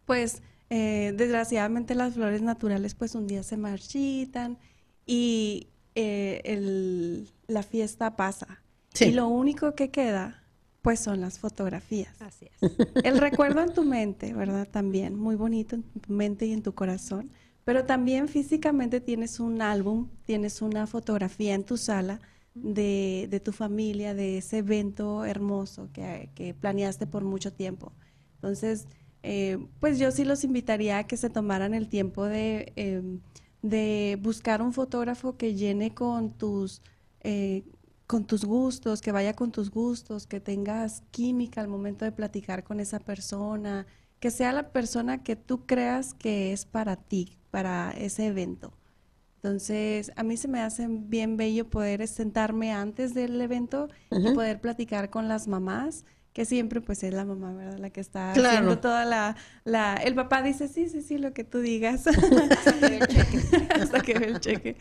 S4: pues eh, desgraciadamente las flores naturales pues un día se marchitan y eh, la fiesta pasa. Y lo único que queda pues son las fotografías.
S3: Así es.
S4: El recuerdo en tu mente, ¿verdad? También, muy bonito en tu mente y en tu corazón, pero también físicamente tienes un álbum, tienes una fotografía en tu sala de, de tu familia, de ese evento hermoso que, que planeaste por mucho tiempo. Entonces, eh, pues yo sí los invitaría a que se tomaran el tiempo de, em, de buscar un fotógrafo que llene con tus... Eh, con tus gustos, que vaya con tus gustos, que tengas química al momento de platicar con esa persona, que sea la persona que tú creas que es para ti, para ese evento. Entonces, a mí se me hace bien bello poder sentarme antes del evento y poder platicar con las mamás que siempre pues es la mamá, ¿verdad? La que está haciendo toda la, la... El papá dice, sí, sí, sí, lo que tú digas. Hasta que ve el cheque.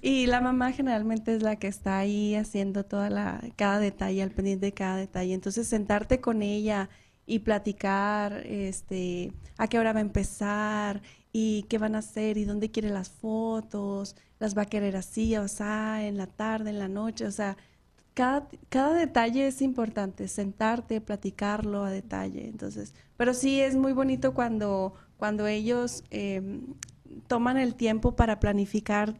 S4: Y la mamá generalmente es la que está ahí haciendo toda la... cada detalle, al pendiente de cada detalle. Entonces sentarte con ella y platicar, este, a qué hora va a empezar y qué van a hacer y dónde quiere las fotos, las va a querer así, o sea, en la tarde, en la noche, o sea cada, cada detalle es importante, sentarte, platicarlo a detalle. Entonces, pero sí es muy bonito cuando, cuando ellos em, toman el tiempo para planificar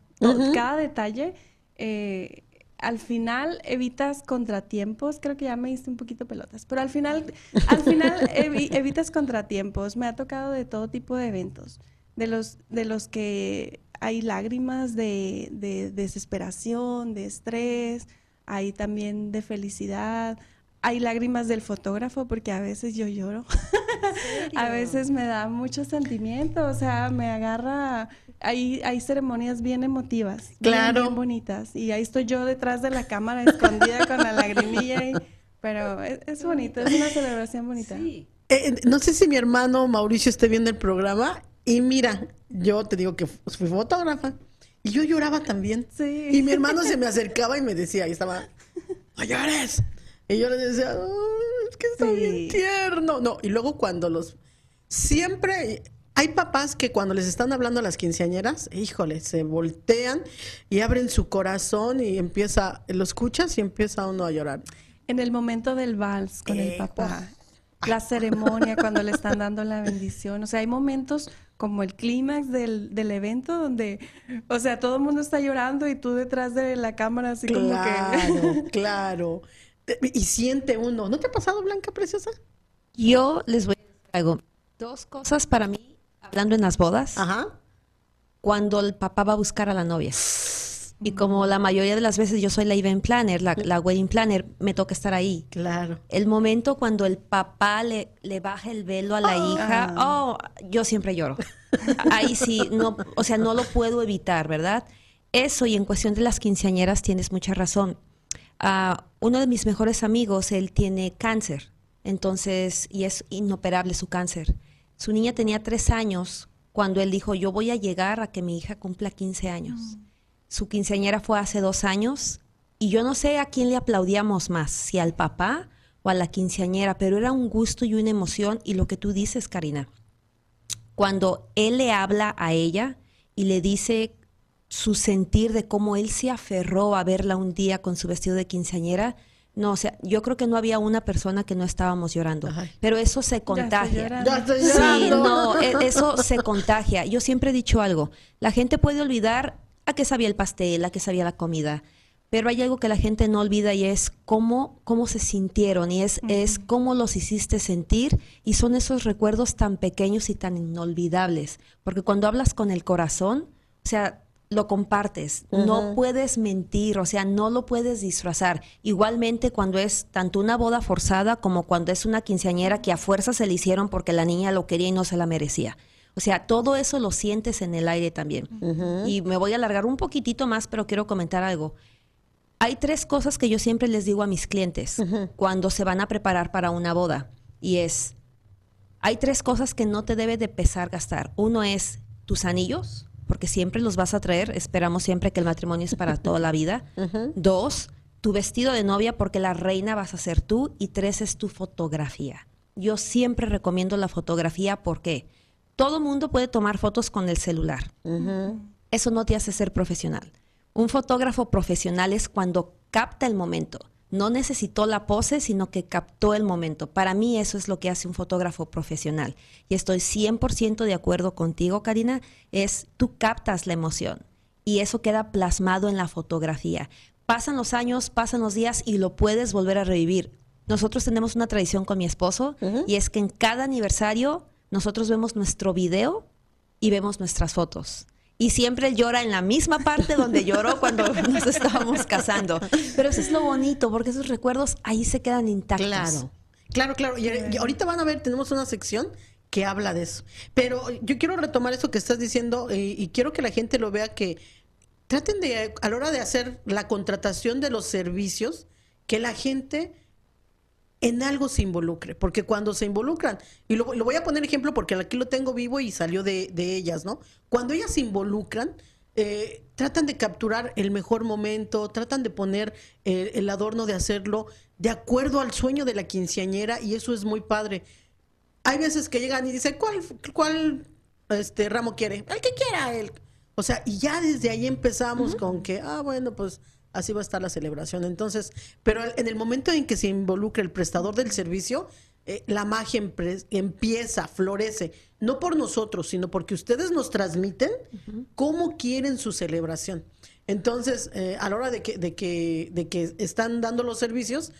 S4: cada detalle. Eh, al final evitas contratiempos, creo que ya me diste un poquito pelotas, pero al final, al final evitas contratiempos. Me ha tocado de todo tipo de eventos, de los, de los que hay lágrimas de, de desesperación, de estrés, hay también de felicidad, hay lágrimas del fotógrafo porque a veces yo lloro, a veces me da mucho sentimiento, o sea, me agarra, hay, hay ceremonias bien emotivas, claro. bien, bonitas, y ahí estoy yo detrás de la cámara escondida con la lagrimilla, pero es, bonito, es una celebración bonita.
S2: Eh, eh, no sé si mi hermano Mauricio esté viendo el programa y mira, yo te digo que fui fotógrafa. Y yo lloraba también. Sí. Y mi hermano se me acercaba y me decía, y estaba, ¡no llores! Y yo le decía, es que está bien tierno. No, y luego cuando los... Siempre hay papás que cuando les están hablando a las quinceañeras, híjole, se voltean y abren su corazón y empieza, lo escuchas y empieza uno a llorar.
S4: En el momento del vals con el papá, la ceremonia cuando le están dando la bendición, o sea, hay momentos como el clímax del, del, evento donde, o sea, todo el mundo está llorando y tú detrás de la cámara así como que...
S2: Claro, claro. Y siente uno. ¿No te ha pasado, Blanca Preciosa?
S3: Yo les voy a decir algo. Dos cosas para mí, hablando en las bodas. Ajá. Cuando el papá va a buscar a la novia. Y como la mayoría de las veces yo soy la event planner, la, la, wedding planner, me toca estar ahí.
S2: Claro.
S3: El momento cuando el papá le, le baja el velo a la ah. hija, oh, yo siempre lloro. Ahí sí, no, o sea, no lo puedo evitar, ¿verdad? Eso y en cuestión de las quinceañeras tienes mucha razón. Uh, uno de mis mejores amigos, él tiene cáncer, entonces, y es inoperable su cáncer. Su niña tenía tres años cuando él dijo, yo voy a llegar a que mi hija cumpla 15 años. Mm. Su quinceañera fue hace dos años y yo no sé a quién le aplaudíamos más, si al papá o a la quinceañera, pero era un gusto y una emoción y lo que tú dices, Karina, cuando él le habla a ella y le dice su sentir de cómo él se aferró a verla un día con su vestido de quinceañera, no, o sea, yo creo que no había una persona que no estábamos llorando, pero eso se contagia. sí, no, e, eso se contagia. Yo siempre he dicho algo, la gente puede olvidar a qué sabía el pastel, a qué sabía la comida. Pero hay algo que la gente no olvida y es cómo, cómo se sintieron y es, es cómo los hiciste sentir y son esos recuerdos tan pequeños y tan inolvidables. Porque cuando hablas con el corazón, o sea, lo compartes, no puedes mentir, o sea, no lo puedes disfrazar. Igualmente cuando es tanto una boda forzada como cuando es una quinceañera que a fuerza se le hicieron porque la niña lo quería y no se la merecía. O sea, todo eso lo sientes en el aire también. Y me voy a alargar un poquitito más, pero quiero comentar algo. Hay tres cosas que yo siempre les digo a mis clientes cuando se van a preparar para una boda. Y es, hay tres cosas que no te debe de pesar gastar. Uno es tus anillos, porque siempre los vas a traer. Esperamos siempre que el matrimonio es para toda la vida. Dos, tu vestido de novia, porque la reina vas a ser tú. Y tres es tu fotografía. Yo siempre recomiendo la fotografía, ¿por qué? Todo mundo puede tomar fotos con el celular. Eso no te hace ser profesional. Un fotógrafo profesional es cuando capta el momento. No necesitó la pose, sino que captó el momento. Para mí eso es lo que hace un fotógrafo profesional. Y estoy 100% de acuerdo contigo, Karina, es tú captas la emoción y eso queda plasmado en la fotografía. Pasan los años, pasan los días y lo puedes volver a revivir. Nosotros tenemos una tradición con mi esposo y es que en cada aniversario nosotros vemos nuestro video y vemos nuestras fotos. Y siempre él llora en la misma parte donde lloró cuando nos estábamos casando. Pero eso es lo bonito, porque esos recuerdos ahí se quedan intactos.
S2: Claro, claro, claro. Y, ahorita van a ver, tenemos una sección que habla de eso. Pero yo quiero retomar eso que estás diciendo y, y quiero que la gente lo vea que traten de, a la hora de hacer la contratación de los servicios, que la gente en algo se involucre, porque cuando se involucran, y lo, voy a poner ejemplo porque aquí lo tengo vivo y salió de, de ellas, ¿no? Cuando ellas se involucran, eh, tratan de capturar el mejor momento, tratan de poner eh, el adorno de hacerlo de acuerdo al sueño de la quinceañera y eso es muy padre. Hay veces que llegan y dicen, ¿cuál, cuál este ramo quiere? El que quiera él. O sea, y ya desde ahí empezamos con que, ah, bueno, pues así va a estar la celebración. Entonces, pero en el momento en que se involucra el prestador del servicio, eh, la magia empieza, florece, no por nosotros, sino porque ustedes nos transmiten cómo quieren su celebración. Entonces, eh, a la hora de que, de, que, de que están dando los servicios,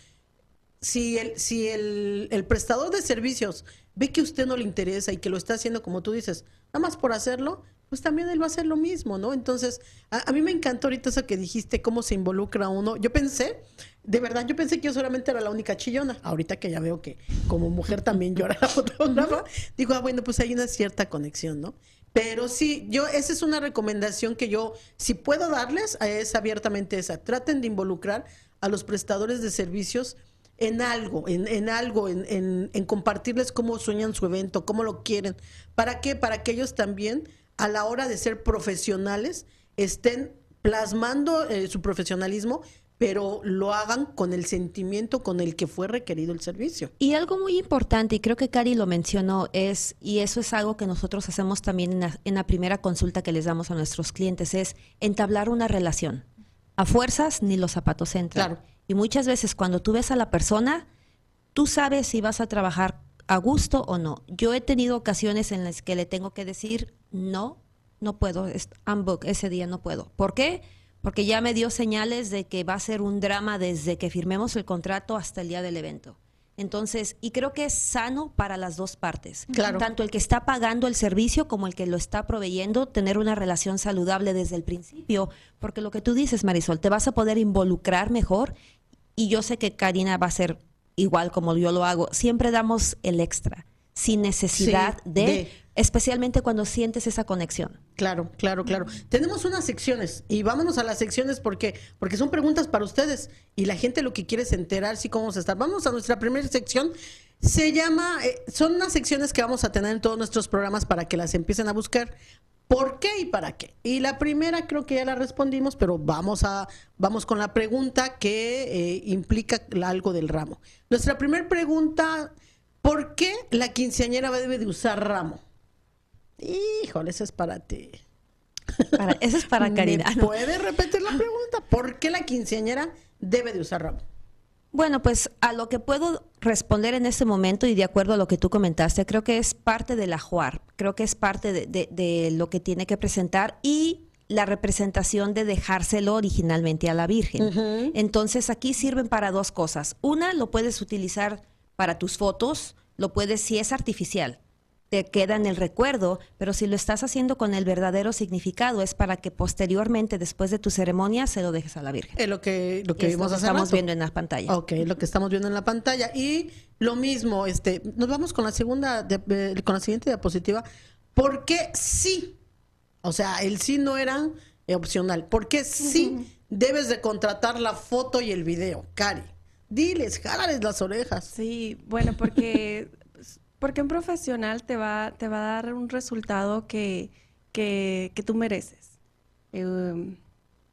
S2: si el, si el, el prestador de servicios ve que a usted no le interesa y que lo está haciendo como tú dices, nada más por hacerlo, pues también él va a hacer lo mismo, ¿no? Entonces, a, mí me encantó ahorita eso que dijiste, cómo se involucra uno. Yo pensé, de verdad, yo pensé que yo solamente era la única chillona. Ahorita que ya veo que como mujer también llora la fotógrafa, digo, ah, bueno, pues hay una cierta conexión, ¿no? Pero sí, yo, esa es una recomendación que yo, si puedo darles, es abiertamente esa. Traten de involucrar a los prestadores de servicios en algo, en, en algo, en, en, en, compartirles cómo sueñan su evento, cómo lo quieren. ¿Para qué? Para que ellos también a la hora de ser profesionales estén plasmando eh, su profesionalismo pero lo hagan con el sentimiento con el que fue requerido el servicio.
S3: Y algo muy importante, y creo que Cari lo mencionó, es, y eso es algo que nosotros hacemos también en la, primera consulta que les damos a nuestros clientes, es entablar una relación. A fuerzas ni los zapatos entran. Claro. Y muchas veces cuando tú ves a la persona, tú sabes si vas a trabajar a gusto o no. Yo he tenido ocasiones en las que le tengo que decir, no, no puedo, unbook, ese día no puedo. ¿Por qué? Porque ya me dio señales de que va a ser un drama desde que firmemos el contrato hasta el día del evento. Entonces, y creo que es sano para las dos partes. Claro. Tanto el que está pagando el servicio como el que lo está proveyendo, tener una relación saludable desde el principio. Porque lo que tú dices, Marisol, te vas a poder involucrar mejor. Y yo sé que Karina va a ser igual como yo lo hago, siempre damos el extra, sin necesidad de, especialmente cuando sientes esa conexión.
S2: Claro, claro, claro. Tenemos unas secciones y vámonos a las secciones porque porque son preguntas para ustedes y la gente lo que quiere es enterar si cómo vamos a estar. Vamos a nuestra primera sección. Se llama, eh, son unas secciones que vamos a tener en todos nuestros programas para que las empiecen a buscar. ¿Por qué y para qué? Y la primera creo que ya la respondimos, pero vamos a vamos con la pregunta que eh, implica algo del ramo. Nuestra primera pregunta, ¿por qué la quinceañera debe de usar ramo? Híjole, esa es para ti.
S3: Para, esa es para Karina.
S2: ¿Puede repetir la pregunta? ¿Por qué la quinceañera debe de usar ramo?
S3: Bueno, pues a lo que puedo responder en este momento y de acuerdo a lo que tú comentaste, creo que es parte del ajuar, creo que es parte de, lo que tiene que presentar y la representación de dejárselo originalmente a la Virgen. Entonces aquí sirven para dos cosas. Una, lo puedes utilizar para tus fotos, lo puedes si es artificial, te queda en el recuerdo, pero si lo estás haciendo con el verdadero significado es para que posteriormente, después de tu ceremonia, se lo dejes a la Virgen.
S2: Es lo que, lo que vimos
S3: estamos viendo en la pantalla.
S2: Ok, lo que estamos viendo en la pantalla. Y lo mismo, este, nos vamos con la segunda, con la siguiente diapositiva. ¿Por qué sí? O sea, el sí no era opcional. ¿Por qué sí debes de contratar la foto y el video, Cari? Diles, jálales las orejas.
S4: Sí, bueno, porque Porque un profesional te va, te va a dar un resultado que, que, tú mereces. Em,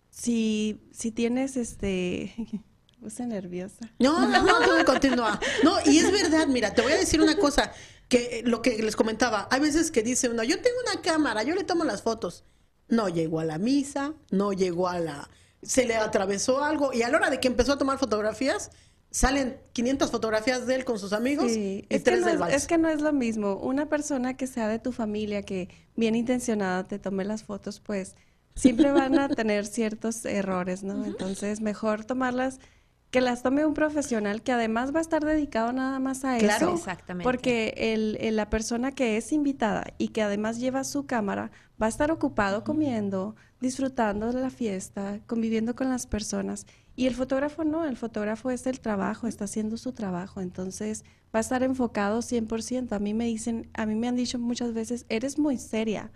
S4: si, si tienes este... Puse nerviosa.
S2: No, no, no, continúa. No, y es verdad, mira, te voy a decir una cosa, que lo que les comentaba, hay veces que dice uno, yo tengo una cámara, yo le tomo las fotos. No llegó a la misa, no llegó a la... Se le atravesó algo y a la hora de que empezó a tomar fotografías, salen 500 fotografías de él con sus amigos y
S4: es
S2: tres
S4: del
S2: Es
S4: que no es lo mismo. Una persona que sea de tu familia, que bien intencionada te tome las fotos, pues siempre van a tener ciertos errores, ¿no? Entonces, mejor tomarlas que las tome un profesional que además va a estar dedicado nada más a
S3: claro,
S4: eso.
S3: Exactamente.
S4: Porque el, la persona que es invitada y que además lleva su cámara va a estar ocupado comiendo, disfrutando de la fiesta, conviviendo con las personas. Y el fotógrafo no, el fotógrafo es el trabajo, está haciendo su trabajo, entonces va a estar enfocado 100%. A mí me dicen, a mí me han dicho muchas veces, eres muy seria.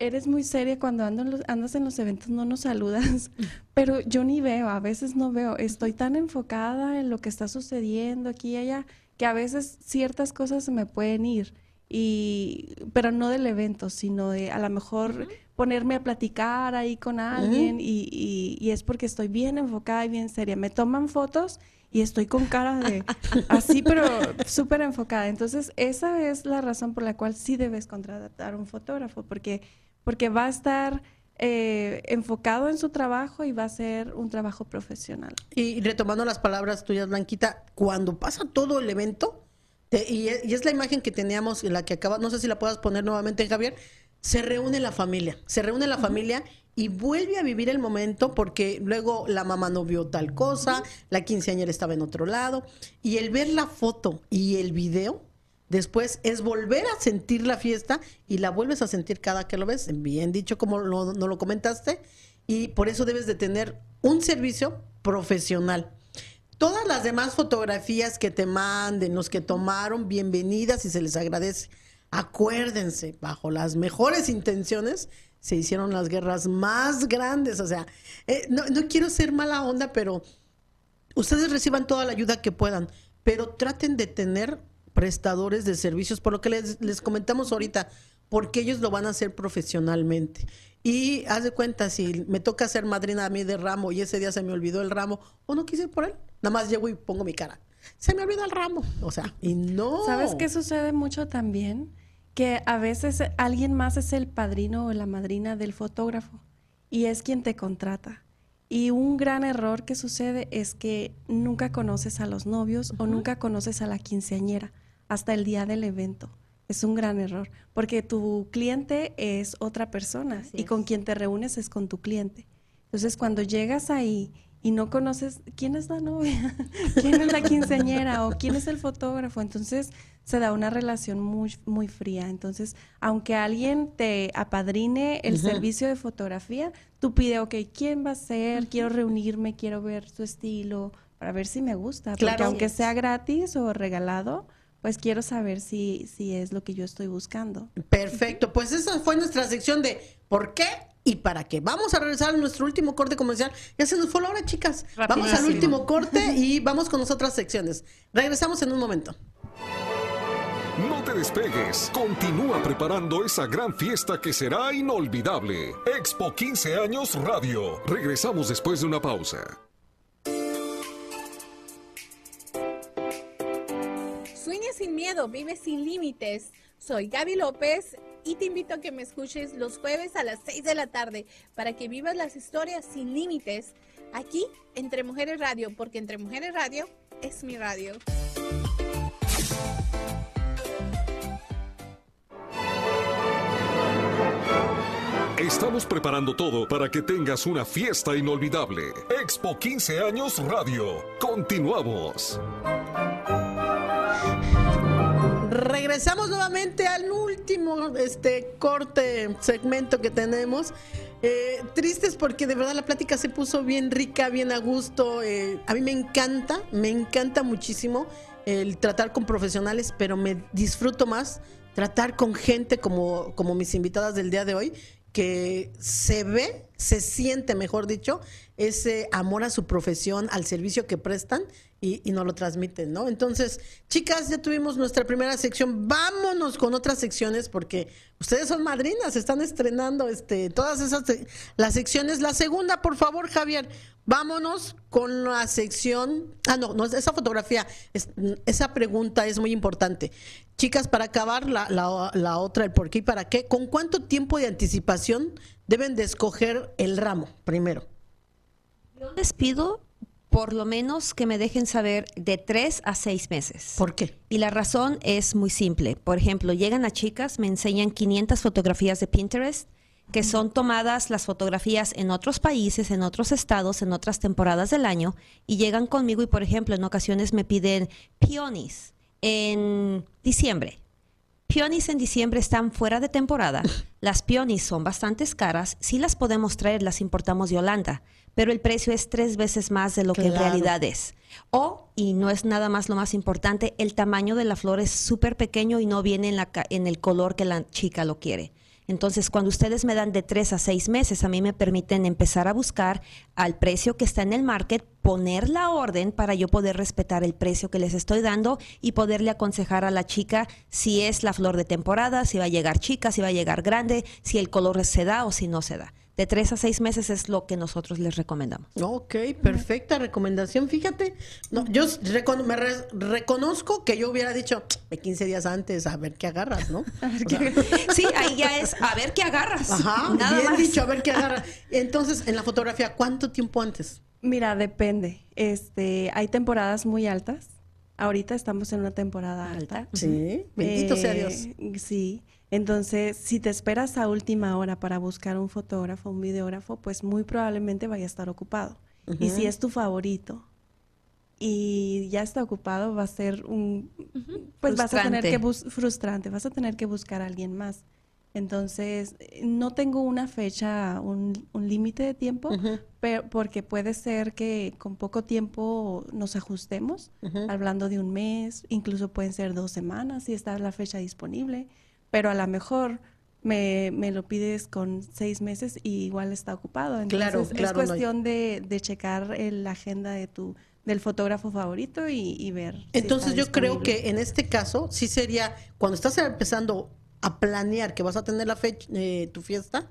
S4: eres muy seria cuando andas en los eventos, no nos saludas, pero yo ni veo, a veces no veo, estoy tan enfocada en lo que está sucediendo aquí y allá, que a veces ciertas cosas se me pueden ir, y, pero no del evento, sino de a lo mejor ponerme a platicar ahí con alguien y, y, es porque estoy bien enfocada y bien seria. Me toman fotos y estoy con cara de así, pero súper enfocada. Entonces, esa es la razón por la cual sí debes contratar un fotógrafo, porque porque va a estar eh, enfocado en su trabajo y va a ser un trabajo profesional.
S2: Y retomando las palabras tuyas, Blanquita, cuando pasa todo el evento, y, es la imagen que teníamos, en la que acaba, no sé si la puedas poner nuevamente, Javier, se reúne la familia, se reúne la familia y vuelve a vivir el momento porque luego la mamá no vio tal cosa, la quinceañera estaba en otro lado, y el ver la foto y el video Después es volver a sentir la fiesta y la vuelves a sentir cada que lo ves, bien dicho como no lo comentaste, y por eso debes de tener un servicio profesional. Todas las demás fotografías que te manden, los que tomaron, bienvenidas y se les agradece. Acuérdense, bajo las mejores intenciones se hicieron las guerras más grandes. O sea, eh, no, no quiero ser mala onda, pero ustedes reciban toda la ayuda que puedan, pero traten de tener prestadores de servicios, por lo que les, les comentamos ahorita, porque ellos lo van a hacer profesionalmente. Y haz de cuenta, si me toca ser madrina a mí de ramo y ese día se me olvidó el ramo, o no quise por él, nada más llego y pongo mi cara. Se me olvidó el ramo. O sea, y no.
S4: ¿Sabes qué sucede mucho también? Que a veces alguien más es el padrino o la madrina del fotógrafo y es quien te contrata. Y un gran error que sucede es que nunca conoces a los novios o nunca conoces a la quinceañera hasta el día del evento. Es un gran error, porque tu cliente es otra persona y con quien te reúnes es con tu cliente. Entonces, cuando llegas ahí y no conoces quién es la novia, quién es la quinceañera o quién es el fotógrafo, entonces se da una relación muy, muy fría. Entonces, aunque alguien te apadrine el servicio de fotografía, tú pides, ok, ¿quién va a ser? Quiero reunirme, quiero ver su estilo, para ver si me gusta. Porque aunque sea gratis o regalado, pues quiero saber si, si es lo que yo estoy buscando.
S2: Perfecto, pues esa fue nuestra sección de ¿por qué? ¿Y para qué? Vamos a regresar a nuestro último corte comercial. Ya se nos fue la hora, chicas. Vamos al último corte y vamos con otras secciones. Regresamos en un momento.
S1: No te despegues. Continúa preparando esa gran fiesta que será inolvidable. Expo 15 años Radio. Regresamos después de una pausa.
S6: Sin miedo, vive sin límites. Soy Gaby López y te invito a que me escuches los jueves a las 6 de la tarde para que vivas las historias sin límites aquí Entre Mujeres Radio, porque Entre Mujeres Radio es mi radio.
S1: Estamos preparando todo para que tengas una fiesta inolvidable. Expo 15 años Radio. Continuamos.
S2: Regresamos nuevamente al último este corte segmento que tenemos. Eh, tristes porque de verdad la plática se puso bien rica, bien a gusto. Eh, a mí me encanta, me encanta muchísimo el tratar con profesionales, pero me disfruto más tratar con gente como, como mis invitadas del día de hoy, que se ve, se siente, mejor dicho, ese amor a su profesión, al servicio que prestan y, y nos lo transmiten, ¿no? Entonces, chicas, ya tuvimos nuestra primera sección. Vámonos con otras secciones porque ustedes son madrinas, están estrenando este, todas esas las secciones. La segunda, por favor, Javier, vámonos con la sección. Ah, no, no esa fotografía, esa pregunta es muy importante. Chicas, para acabar la, la, la otra, el por qué y para qué, ¿con cuánto tiempo de anticipación deben de escoger el ramo primero?
S3: Yo les pido por lo menos que me dejen saber de tres a seis meses.
S2: ¿Por qué?
S3: Y la razón es muy simple. Por ejemplo, llegan a chicas, me enseñan 500 fotografías de Pinterest, que son tomadas las fotografías en otros países, en otros estados, en otras temporadas del año, y llegan conmigo y, por ejemplo, en ocasiones me piden peonis en diciembre. Peonis en diciembre están fuera de temporada. Las peonis son bastante caras. Si las podemos traer, las importamos de Holanda pero el precio es tres veces más de lo que en realidad es. O, y no es nada más lo más importante, el tamaño de la flor es súper pequeño y no viene en, la, en el color que la chica lo quiere. Entonces, cuando ustedes me dan de tres a seis meses, a mí me permiten empezar a buscar al precio que está en el market, poner la orden para yo poder respetar el precio que les estoy dando y poderle aconsejar a la chica si es la flor de temporada, si va a llegar chica, si va a llegar grande, si el color se da o si no se da de tres a seis meses es lo que nosotros les recomendamos.
S2: Ok, perfecta recomendación. Fíjate, no, yo me reconozco que yo hubiera dicho de 15 días antes, a ver qué agarras, ¿no?
S3: sí, ahí ya es a ver qué agarras.
S2: Ajá, Nada bien dicho, a ver qué agarras. Entonces, en la fotografía, ¿cuánto tiempo antes?
S4: Mira, depende. Este, hay temporadas muy altas. Ahorita estamos en una temporada alta.
S2: Sí, bendito sea Dios.
S4: Eh, sí. Entonces, si te esperas a última hora para buscar un fotógrafo, un videógrafo, pues muy probablemente vaya a estar ocupado. Y si es tu favorito y ya está ocupado, va a ser un... Pues vas a tener que... frustrante, vas a tener que buscar a alguien más. Entonces, no tengo una fecha, un, límite de tiempo, pero porque puede ser que con poco tiempo nos ajustemos, hablando de un mes, incluso pueden ser dos semanas si está la fecha disponible pero a lo mejor me, me, lo pides con seis meses y igual está ocupado. Entonces es cuestión de, de, checar la agenda de tu del fotógrafo favorito y, ver.
S2: Entonces yo creo que en este caso sí sería cuando estás empezando a planear que vas a tener la fecha, eh, tu fiesta,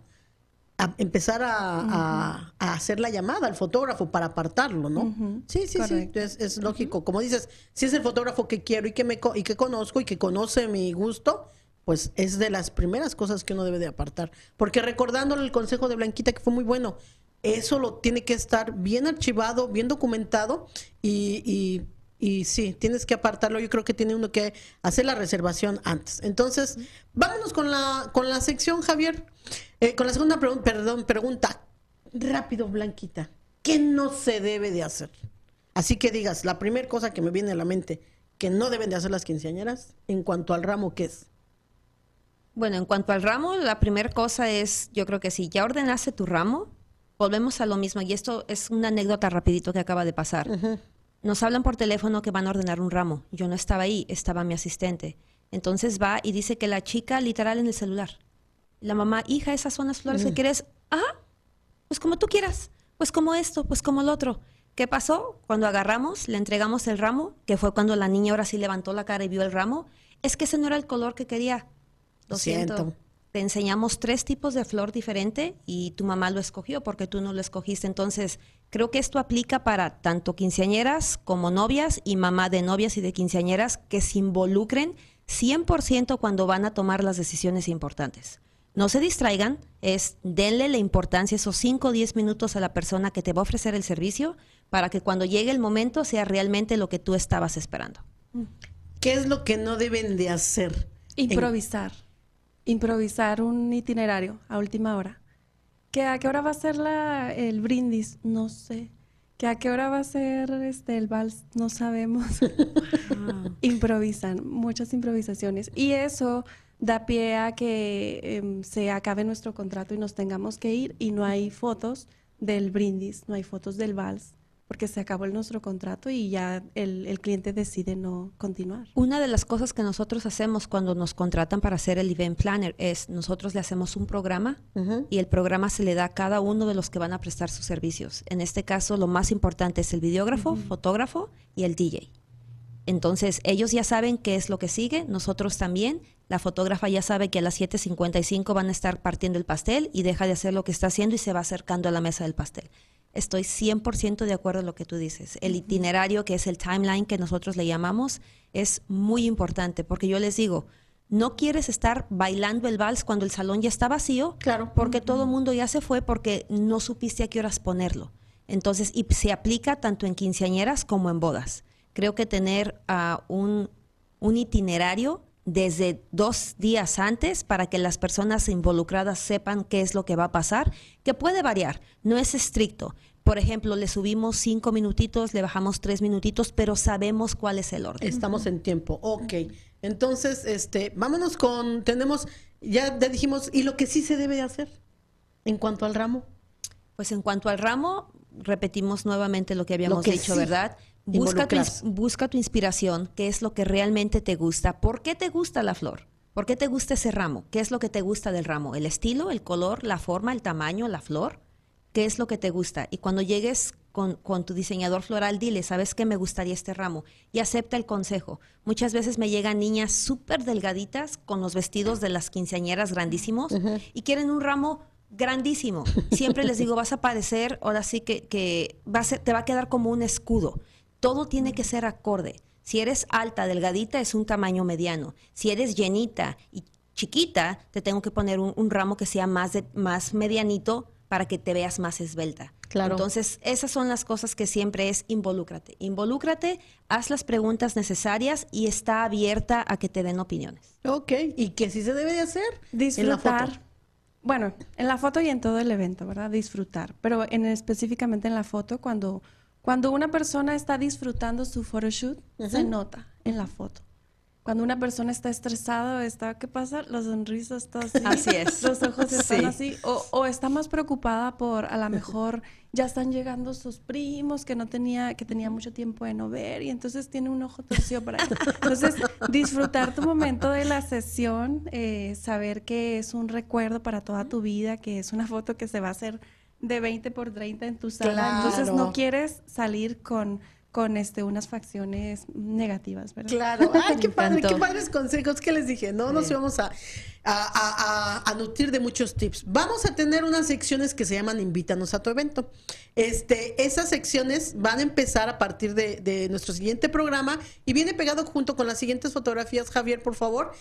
S2: empezar a, a, hacer la llamada al fotógrafo para apartarlo, ¿no? Sí, sí, sí, es, es lógico. Como dices, si es el fotógrafo que quiero y que me y que conozco y que conoce mi gusto, pues es de las primeras cosas que uno debe de apartar. Porque recordándole el consejo de Blanquita, que fue muy bueno, eso lo tiene que estar bien archivado, bien documentado y, sí, tienes que apartarlo. Yo creo que tiene uno que hacer la reservación antes. Entonces, vámonos con la, con la sección, Javier. Eh, con la segunda pregunta, perdón, pregunta. Rápido, Blanquita. ¿Qué no se debe de hacer? Así que digas, la primera cosa que me viene a la mente que no deben de hacer las quinceañeras en cuanto al ramo, ¿qué es?
S3: Bueno, en cuanto al ramo, la primera cosa es, yo creo que si ya ordenaste tu ramo, volvemos a lo mismo. Y esto es una anécdota rapidito que acaba de pasar. Nos hablan por teléfono que van a ordenar un ramo. Yo no estaba ahí, estaba mi asistente. Entonces va y dice que la chica literal en el celular. La mamá, hija, esas son las flores que quieres. Ah, pues como tú quieras. Pues como esto, pues como el otro. ¿Qué pasó? Cuando agarramos, le entregamos el ramo, que fue cuando la niña ahora sí levantó la cara y vio el ramo, es que ese no era el color que quería. Lo siento. Te enseñamos tres tipos de flor diferente y tu mamá lo escogió porque tú no lo escogiste. Entonces, creo que esto aplica para tanto quinceañeras como novias y mamá de novias y de quinceañeras que se involucren 100% cuando van a tomar las decisiones importantes. No se distraigan, es denle la importancia esos 5 o 10 minutos a la persona que te va a ofrecer el servicio para que cuando llegue el momento sea realmente lo que tú estabas esperando.
S2: ¿Qué es lo que no deben de hacer?
S4: Improvisar improvisar un itinerario a última hora. ¿Que a qué hora va a ser la, el brindis? No sé. ¿Que a qué hora va a ser este, el vals? No sabemos. Improvisan, muchas improvisaciones. Y eso da pie a que em, se acabe nuestro contrato y nos tengamos que ir y no hay fotos del brindis, no hay fotos del vals porque se acabó el nuestro contrato y ya el, cliente decide no continuar.
S3: Una de las cosas que nosotros hacemos cuando nos contratan para hacer el event planner es nosotros le hacemos un programa y el programa se le da a cada uno de los que van a prestar sus servicios. En este caso, lo más importante es el videógrafo, fotógrafo y el DJ. Entonces, ellos ya saben qué es lo que sigue, nosotros también. La fotógrafa ya sabe que a las 7.55 van a estar partiendo el pastel y deja de hacer lo que está haciendo y se va acercando a la mesa del pastel estoy 100% de acuerdo en lo que tú dices. El itinerario, que es el timeline que nosotros le llamamos, es muy importante porque yo les digo, no quieres estar bailando el vals cuando el salón ya está vacío,
S2: claro.
S3: porque todo el mundo ya se fue porque no supiste a qué horas ponerlo. Entonces, y se aplica tanto en quinceañeras como en bodas. Creo que tener uh, un, un itinerario desde dos días antes para que las personas involucradas sepan qué es lo que va a pasar, que puede variar, no es estricto. Por ejemplo, le subimos cinco minutitos, le bajamos tres minutitos, pero sabemos cuál es el orden.
S2: Estamos en tiempo, ok. Entonces, este, vámonos con, tenemos, ya dijimos, ¿y lo que sí se debe hacer en cuanto al ramo?
S3: Pues en cuanto al ramo, repetimos nuevamente lo que habíamos dicho, ¿verdad? Busca tu, busca tu inspiración, qué es lo que realmente te gusta, por qué te gusta la flor. ¿Por qué te gusta ese ramo? ¿Qué es lo que te gusta del ramo? ¿El estilo, el color, la forma, el tamaño, la flor? ¿Qué es lo que te gusta? Y cuando llegues con, tu diseñador floral, dile, ¿sabes qué me gustaría este ramo? Y acepta el consejo. Muchas veces me llegan niñas súper delgaditas con los vestidos de las quinceañeras grandísimos y quieren un ramo grandísimo. Siempre les digo, vas a parecer, ahora sí que, que va a te va a quedar como un escudo. Todo tiene que ser acorde. Si eres alta, delgadita, es un tamaño mediano. Si eres llenita y chiquita, te tengo que poner un, ramo que sea más, de, más medianito para que te veas más esbelta. Claro. Entonces, esas son las cosas que siempre es involúcrate. Involúcrate, haz las preguntas necesarias y está abierta a que te den opiniones.
S2: Ok, ¿y qué sí se debe de hacer?
S4: Disfrutar. Bueno, en la foto y en todo el evento, ¿verdad? Disfrutar. Pero en, específicamente en la foto, cuando cuando una persona está disfrutando su photoshoot, se nota en la foto. Cuando una persona está estresada, está, ¿qué pasa? Los sonrisas están así.
S3: Así es.
S4: Los ojos están así. O, está más preocupada por, a lo mejor, ya están llegando sus primos que no tenía, que tenía mucho tiempo de no ver y entonces tiene un ojo torcido para ahí. Entonces, disfrutar tu momento de la sesión, eh, saber que es un recuerdo para toda tu vida, que es una foto que se va a hacer de 20 por 30 en tu sala. Entonces no quieres salir con con este unas facciones negativas, ¿verdad?
S2: Claro, ay, qué padre, qué padres consejos que les dije, no nos íbamos a, a, nutrir de muchos tips. Vamos a tener unas secciones que se llaman Invítanos a tu evento. Este, esas secciones van a empezar a partir de, de nuestro siguiente programa y viene pegado junto con las siguientes fotografías, Javier, por favor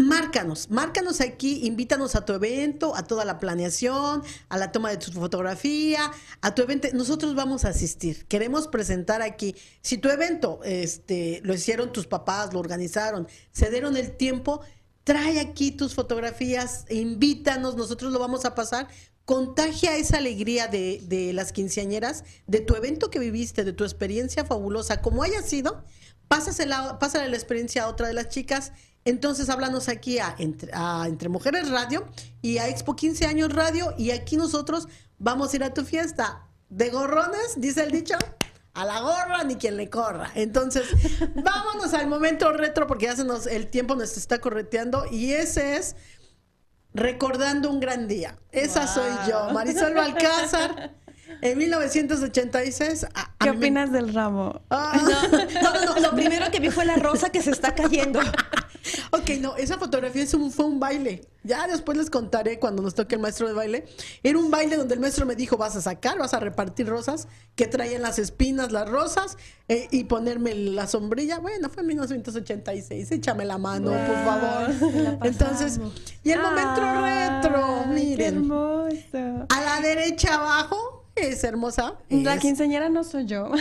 S2: márcanos, márcanos aquí, invítanos a tu evento, a toda la planeación, a la toma de tu fotografía, a tu evento. Nosotros vamos a asistir. Queremos presentar aquí. Si tu evento este, lo hicieron tus papás, lo organizaron, se dieron el tiempo, trae aquí tus fotografías, invítanos, nosotros lo vamos a pasar. Contagia esa alegría de, de las quinceañeras, de tu evento que viviste, de tu experiencia fabulosa, como haya sido, pásale la experiencia a otra de las chicas entonces háblanos aquí a Entre, Mujeres Radio y a Expo 15 años Radio y aquí nosotros vamos a ir a tu fiesta de gorrones, dice el dicho. A la gorra ni quien le corra. Entonces, vámonos al momento retro porque ya se nos, el tiempo nos está correteando y ese es recordando un gran día. Esa soy yo, Marisol Alcázar. En 1986.
S4: ¿Qué opinas del ramo?
S3: Ah. No, no, no, Lo primero que vi fue la rosa que se está cayendo.
S2: ok, no, esa fotografía es un, fue un baile. Ya después les contaré cuando nos toque el maestro de baile. Era un baile donde el maestro me dijo: vas a sacar, vas a repartir rosas que traían las espinas, las rosas eh, y ponerme la sombrilla. Bueno, fue en 1986. Échame la mano, por favor. Entonces, y el momento retro, miren. Qué hermoso. A la derecha abajo es hermosa.
S4: La quinceañera no soy yo.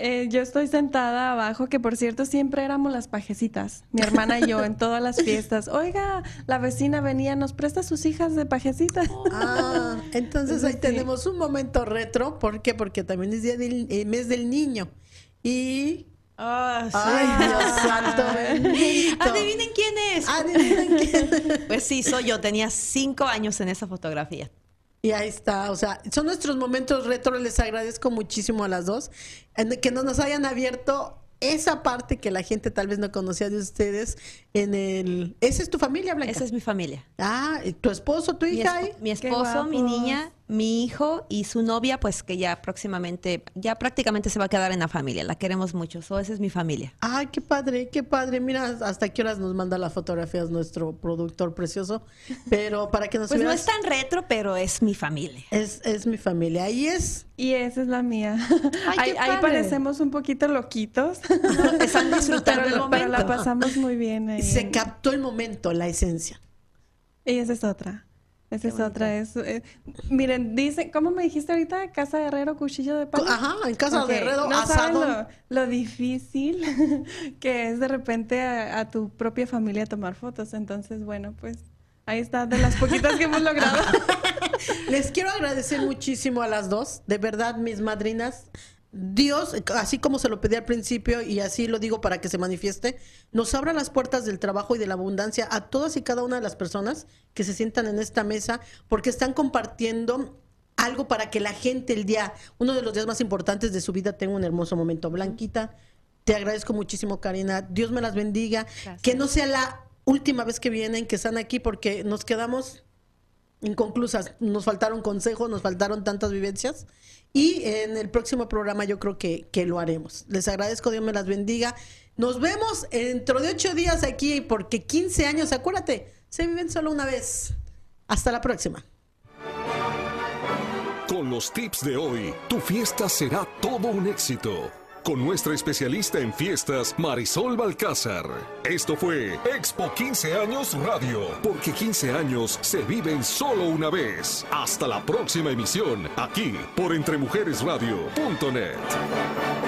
S4: Eh, yo estoy sentada abajo, que por cierto siempre éramos las pajecitas, mi hermana y yo, en todas las fiestas. Oiga, la vecina venía, nos presta sus hijas de pajecitas.
S2: Ah, entonces ahí tenemos un momento retro. ¿Por qué? Porque también es día del eh, mes del niño. Y
S3: Ah, Ay, Dios santo. Adivinen quién es. Adivinen quién. Pues sí, soy yo. Tenía cinco años en esa fotografía.
S2: Y ahí está, o sea, son nuestros momentos retro, les agradezco muchísimo a las dos, que no nos hayan abierto esa parte que la gente tal vez no conocía de ustedes en el... ¿Esa es tu familia, Blanca?
S3: Esa es mi familia.
S2: Ah, ¿tu esposo, tu hija?
S3: Mi, esposo, mi niña, mi hijo y su novia, pues que ya próximamente, ya prácticamente se va a quedar en la familia. La queremos mucho. So, esa es mi familia.
S2: Ay, qué padre, qué padre. Mira, hasta qué horas nos manda las fotografías nuestro productor precioso. Pero para que nos
S3: Pues no es tan retro, pero es mi familia.
S2: Es, es mi familia. Ahí es.
S4: Y esa es la mía. ahí, parecemos un poquito loquitos.
S3: Están disfrutando el momento.
S4: Pero la pasamos muy bien.
S2: Ahí. Se captó el momento, la esencia.
S4: Y esa es otra. Esa es otra. Es, eh, miren, dice, ¿cómo me dijiste ahorita? Casa de Herrero, cuchillo de palo.
S2: Ajá, en Casa de Herrero, asado.
S4: Lo, difícil que es de repente a, tu propia familia tomar fotos. Entonces, bueno, pues ahí está, de las poquitas que hemos logrado.
S2: Les quiero agradecer muchísimo a las dos. De verdad, mis madrinas. Dios, así como se lo pedí al principio y así lo digo para que se manifieste, nos abra las puertas del trabajo y de la abundancia a todas y cada una de las personas que se sientan en esta mesa porque están compartiendo algo para que la gente el día, uno de los días más importantes de su vida tenga un hermoso momento. Blanquita, te agradezco muchísimo, Karina. Dios me las bendiga. Que no sea la última vez que vienen, que están aquí, porque nos quedamos inconclusas. Nos faltaron consejos, nos faltaron tantas vivencias. Y en el próximo programa yo creo que, que lo haremos. Les agradezco, Dios me las bendiga. Nos vemos dentro de ocho días aquí, porque 15 años, acuérdate, se viven solo una vez. Hasta la próxima.
S1: Con los tips de hoy, tu fiesta será todo un éxito con nuestra especialista en fiestas, Marisol Balcázar. Esto fue Expo 15 Años Radio, porque 15 años se viven solo una vez. Hasta la próxima emisión, aquí por entremujeresradio.net.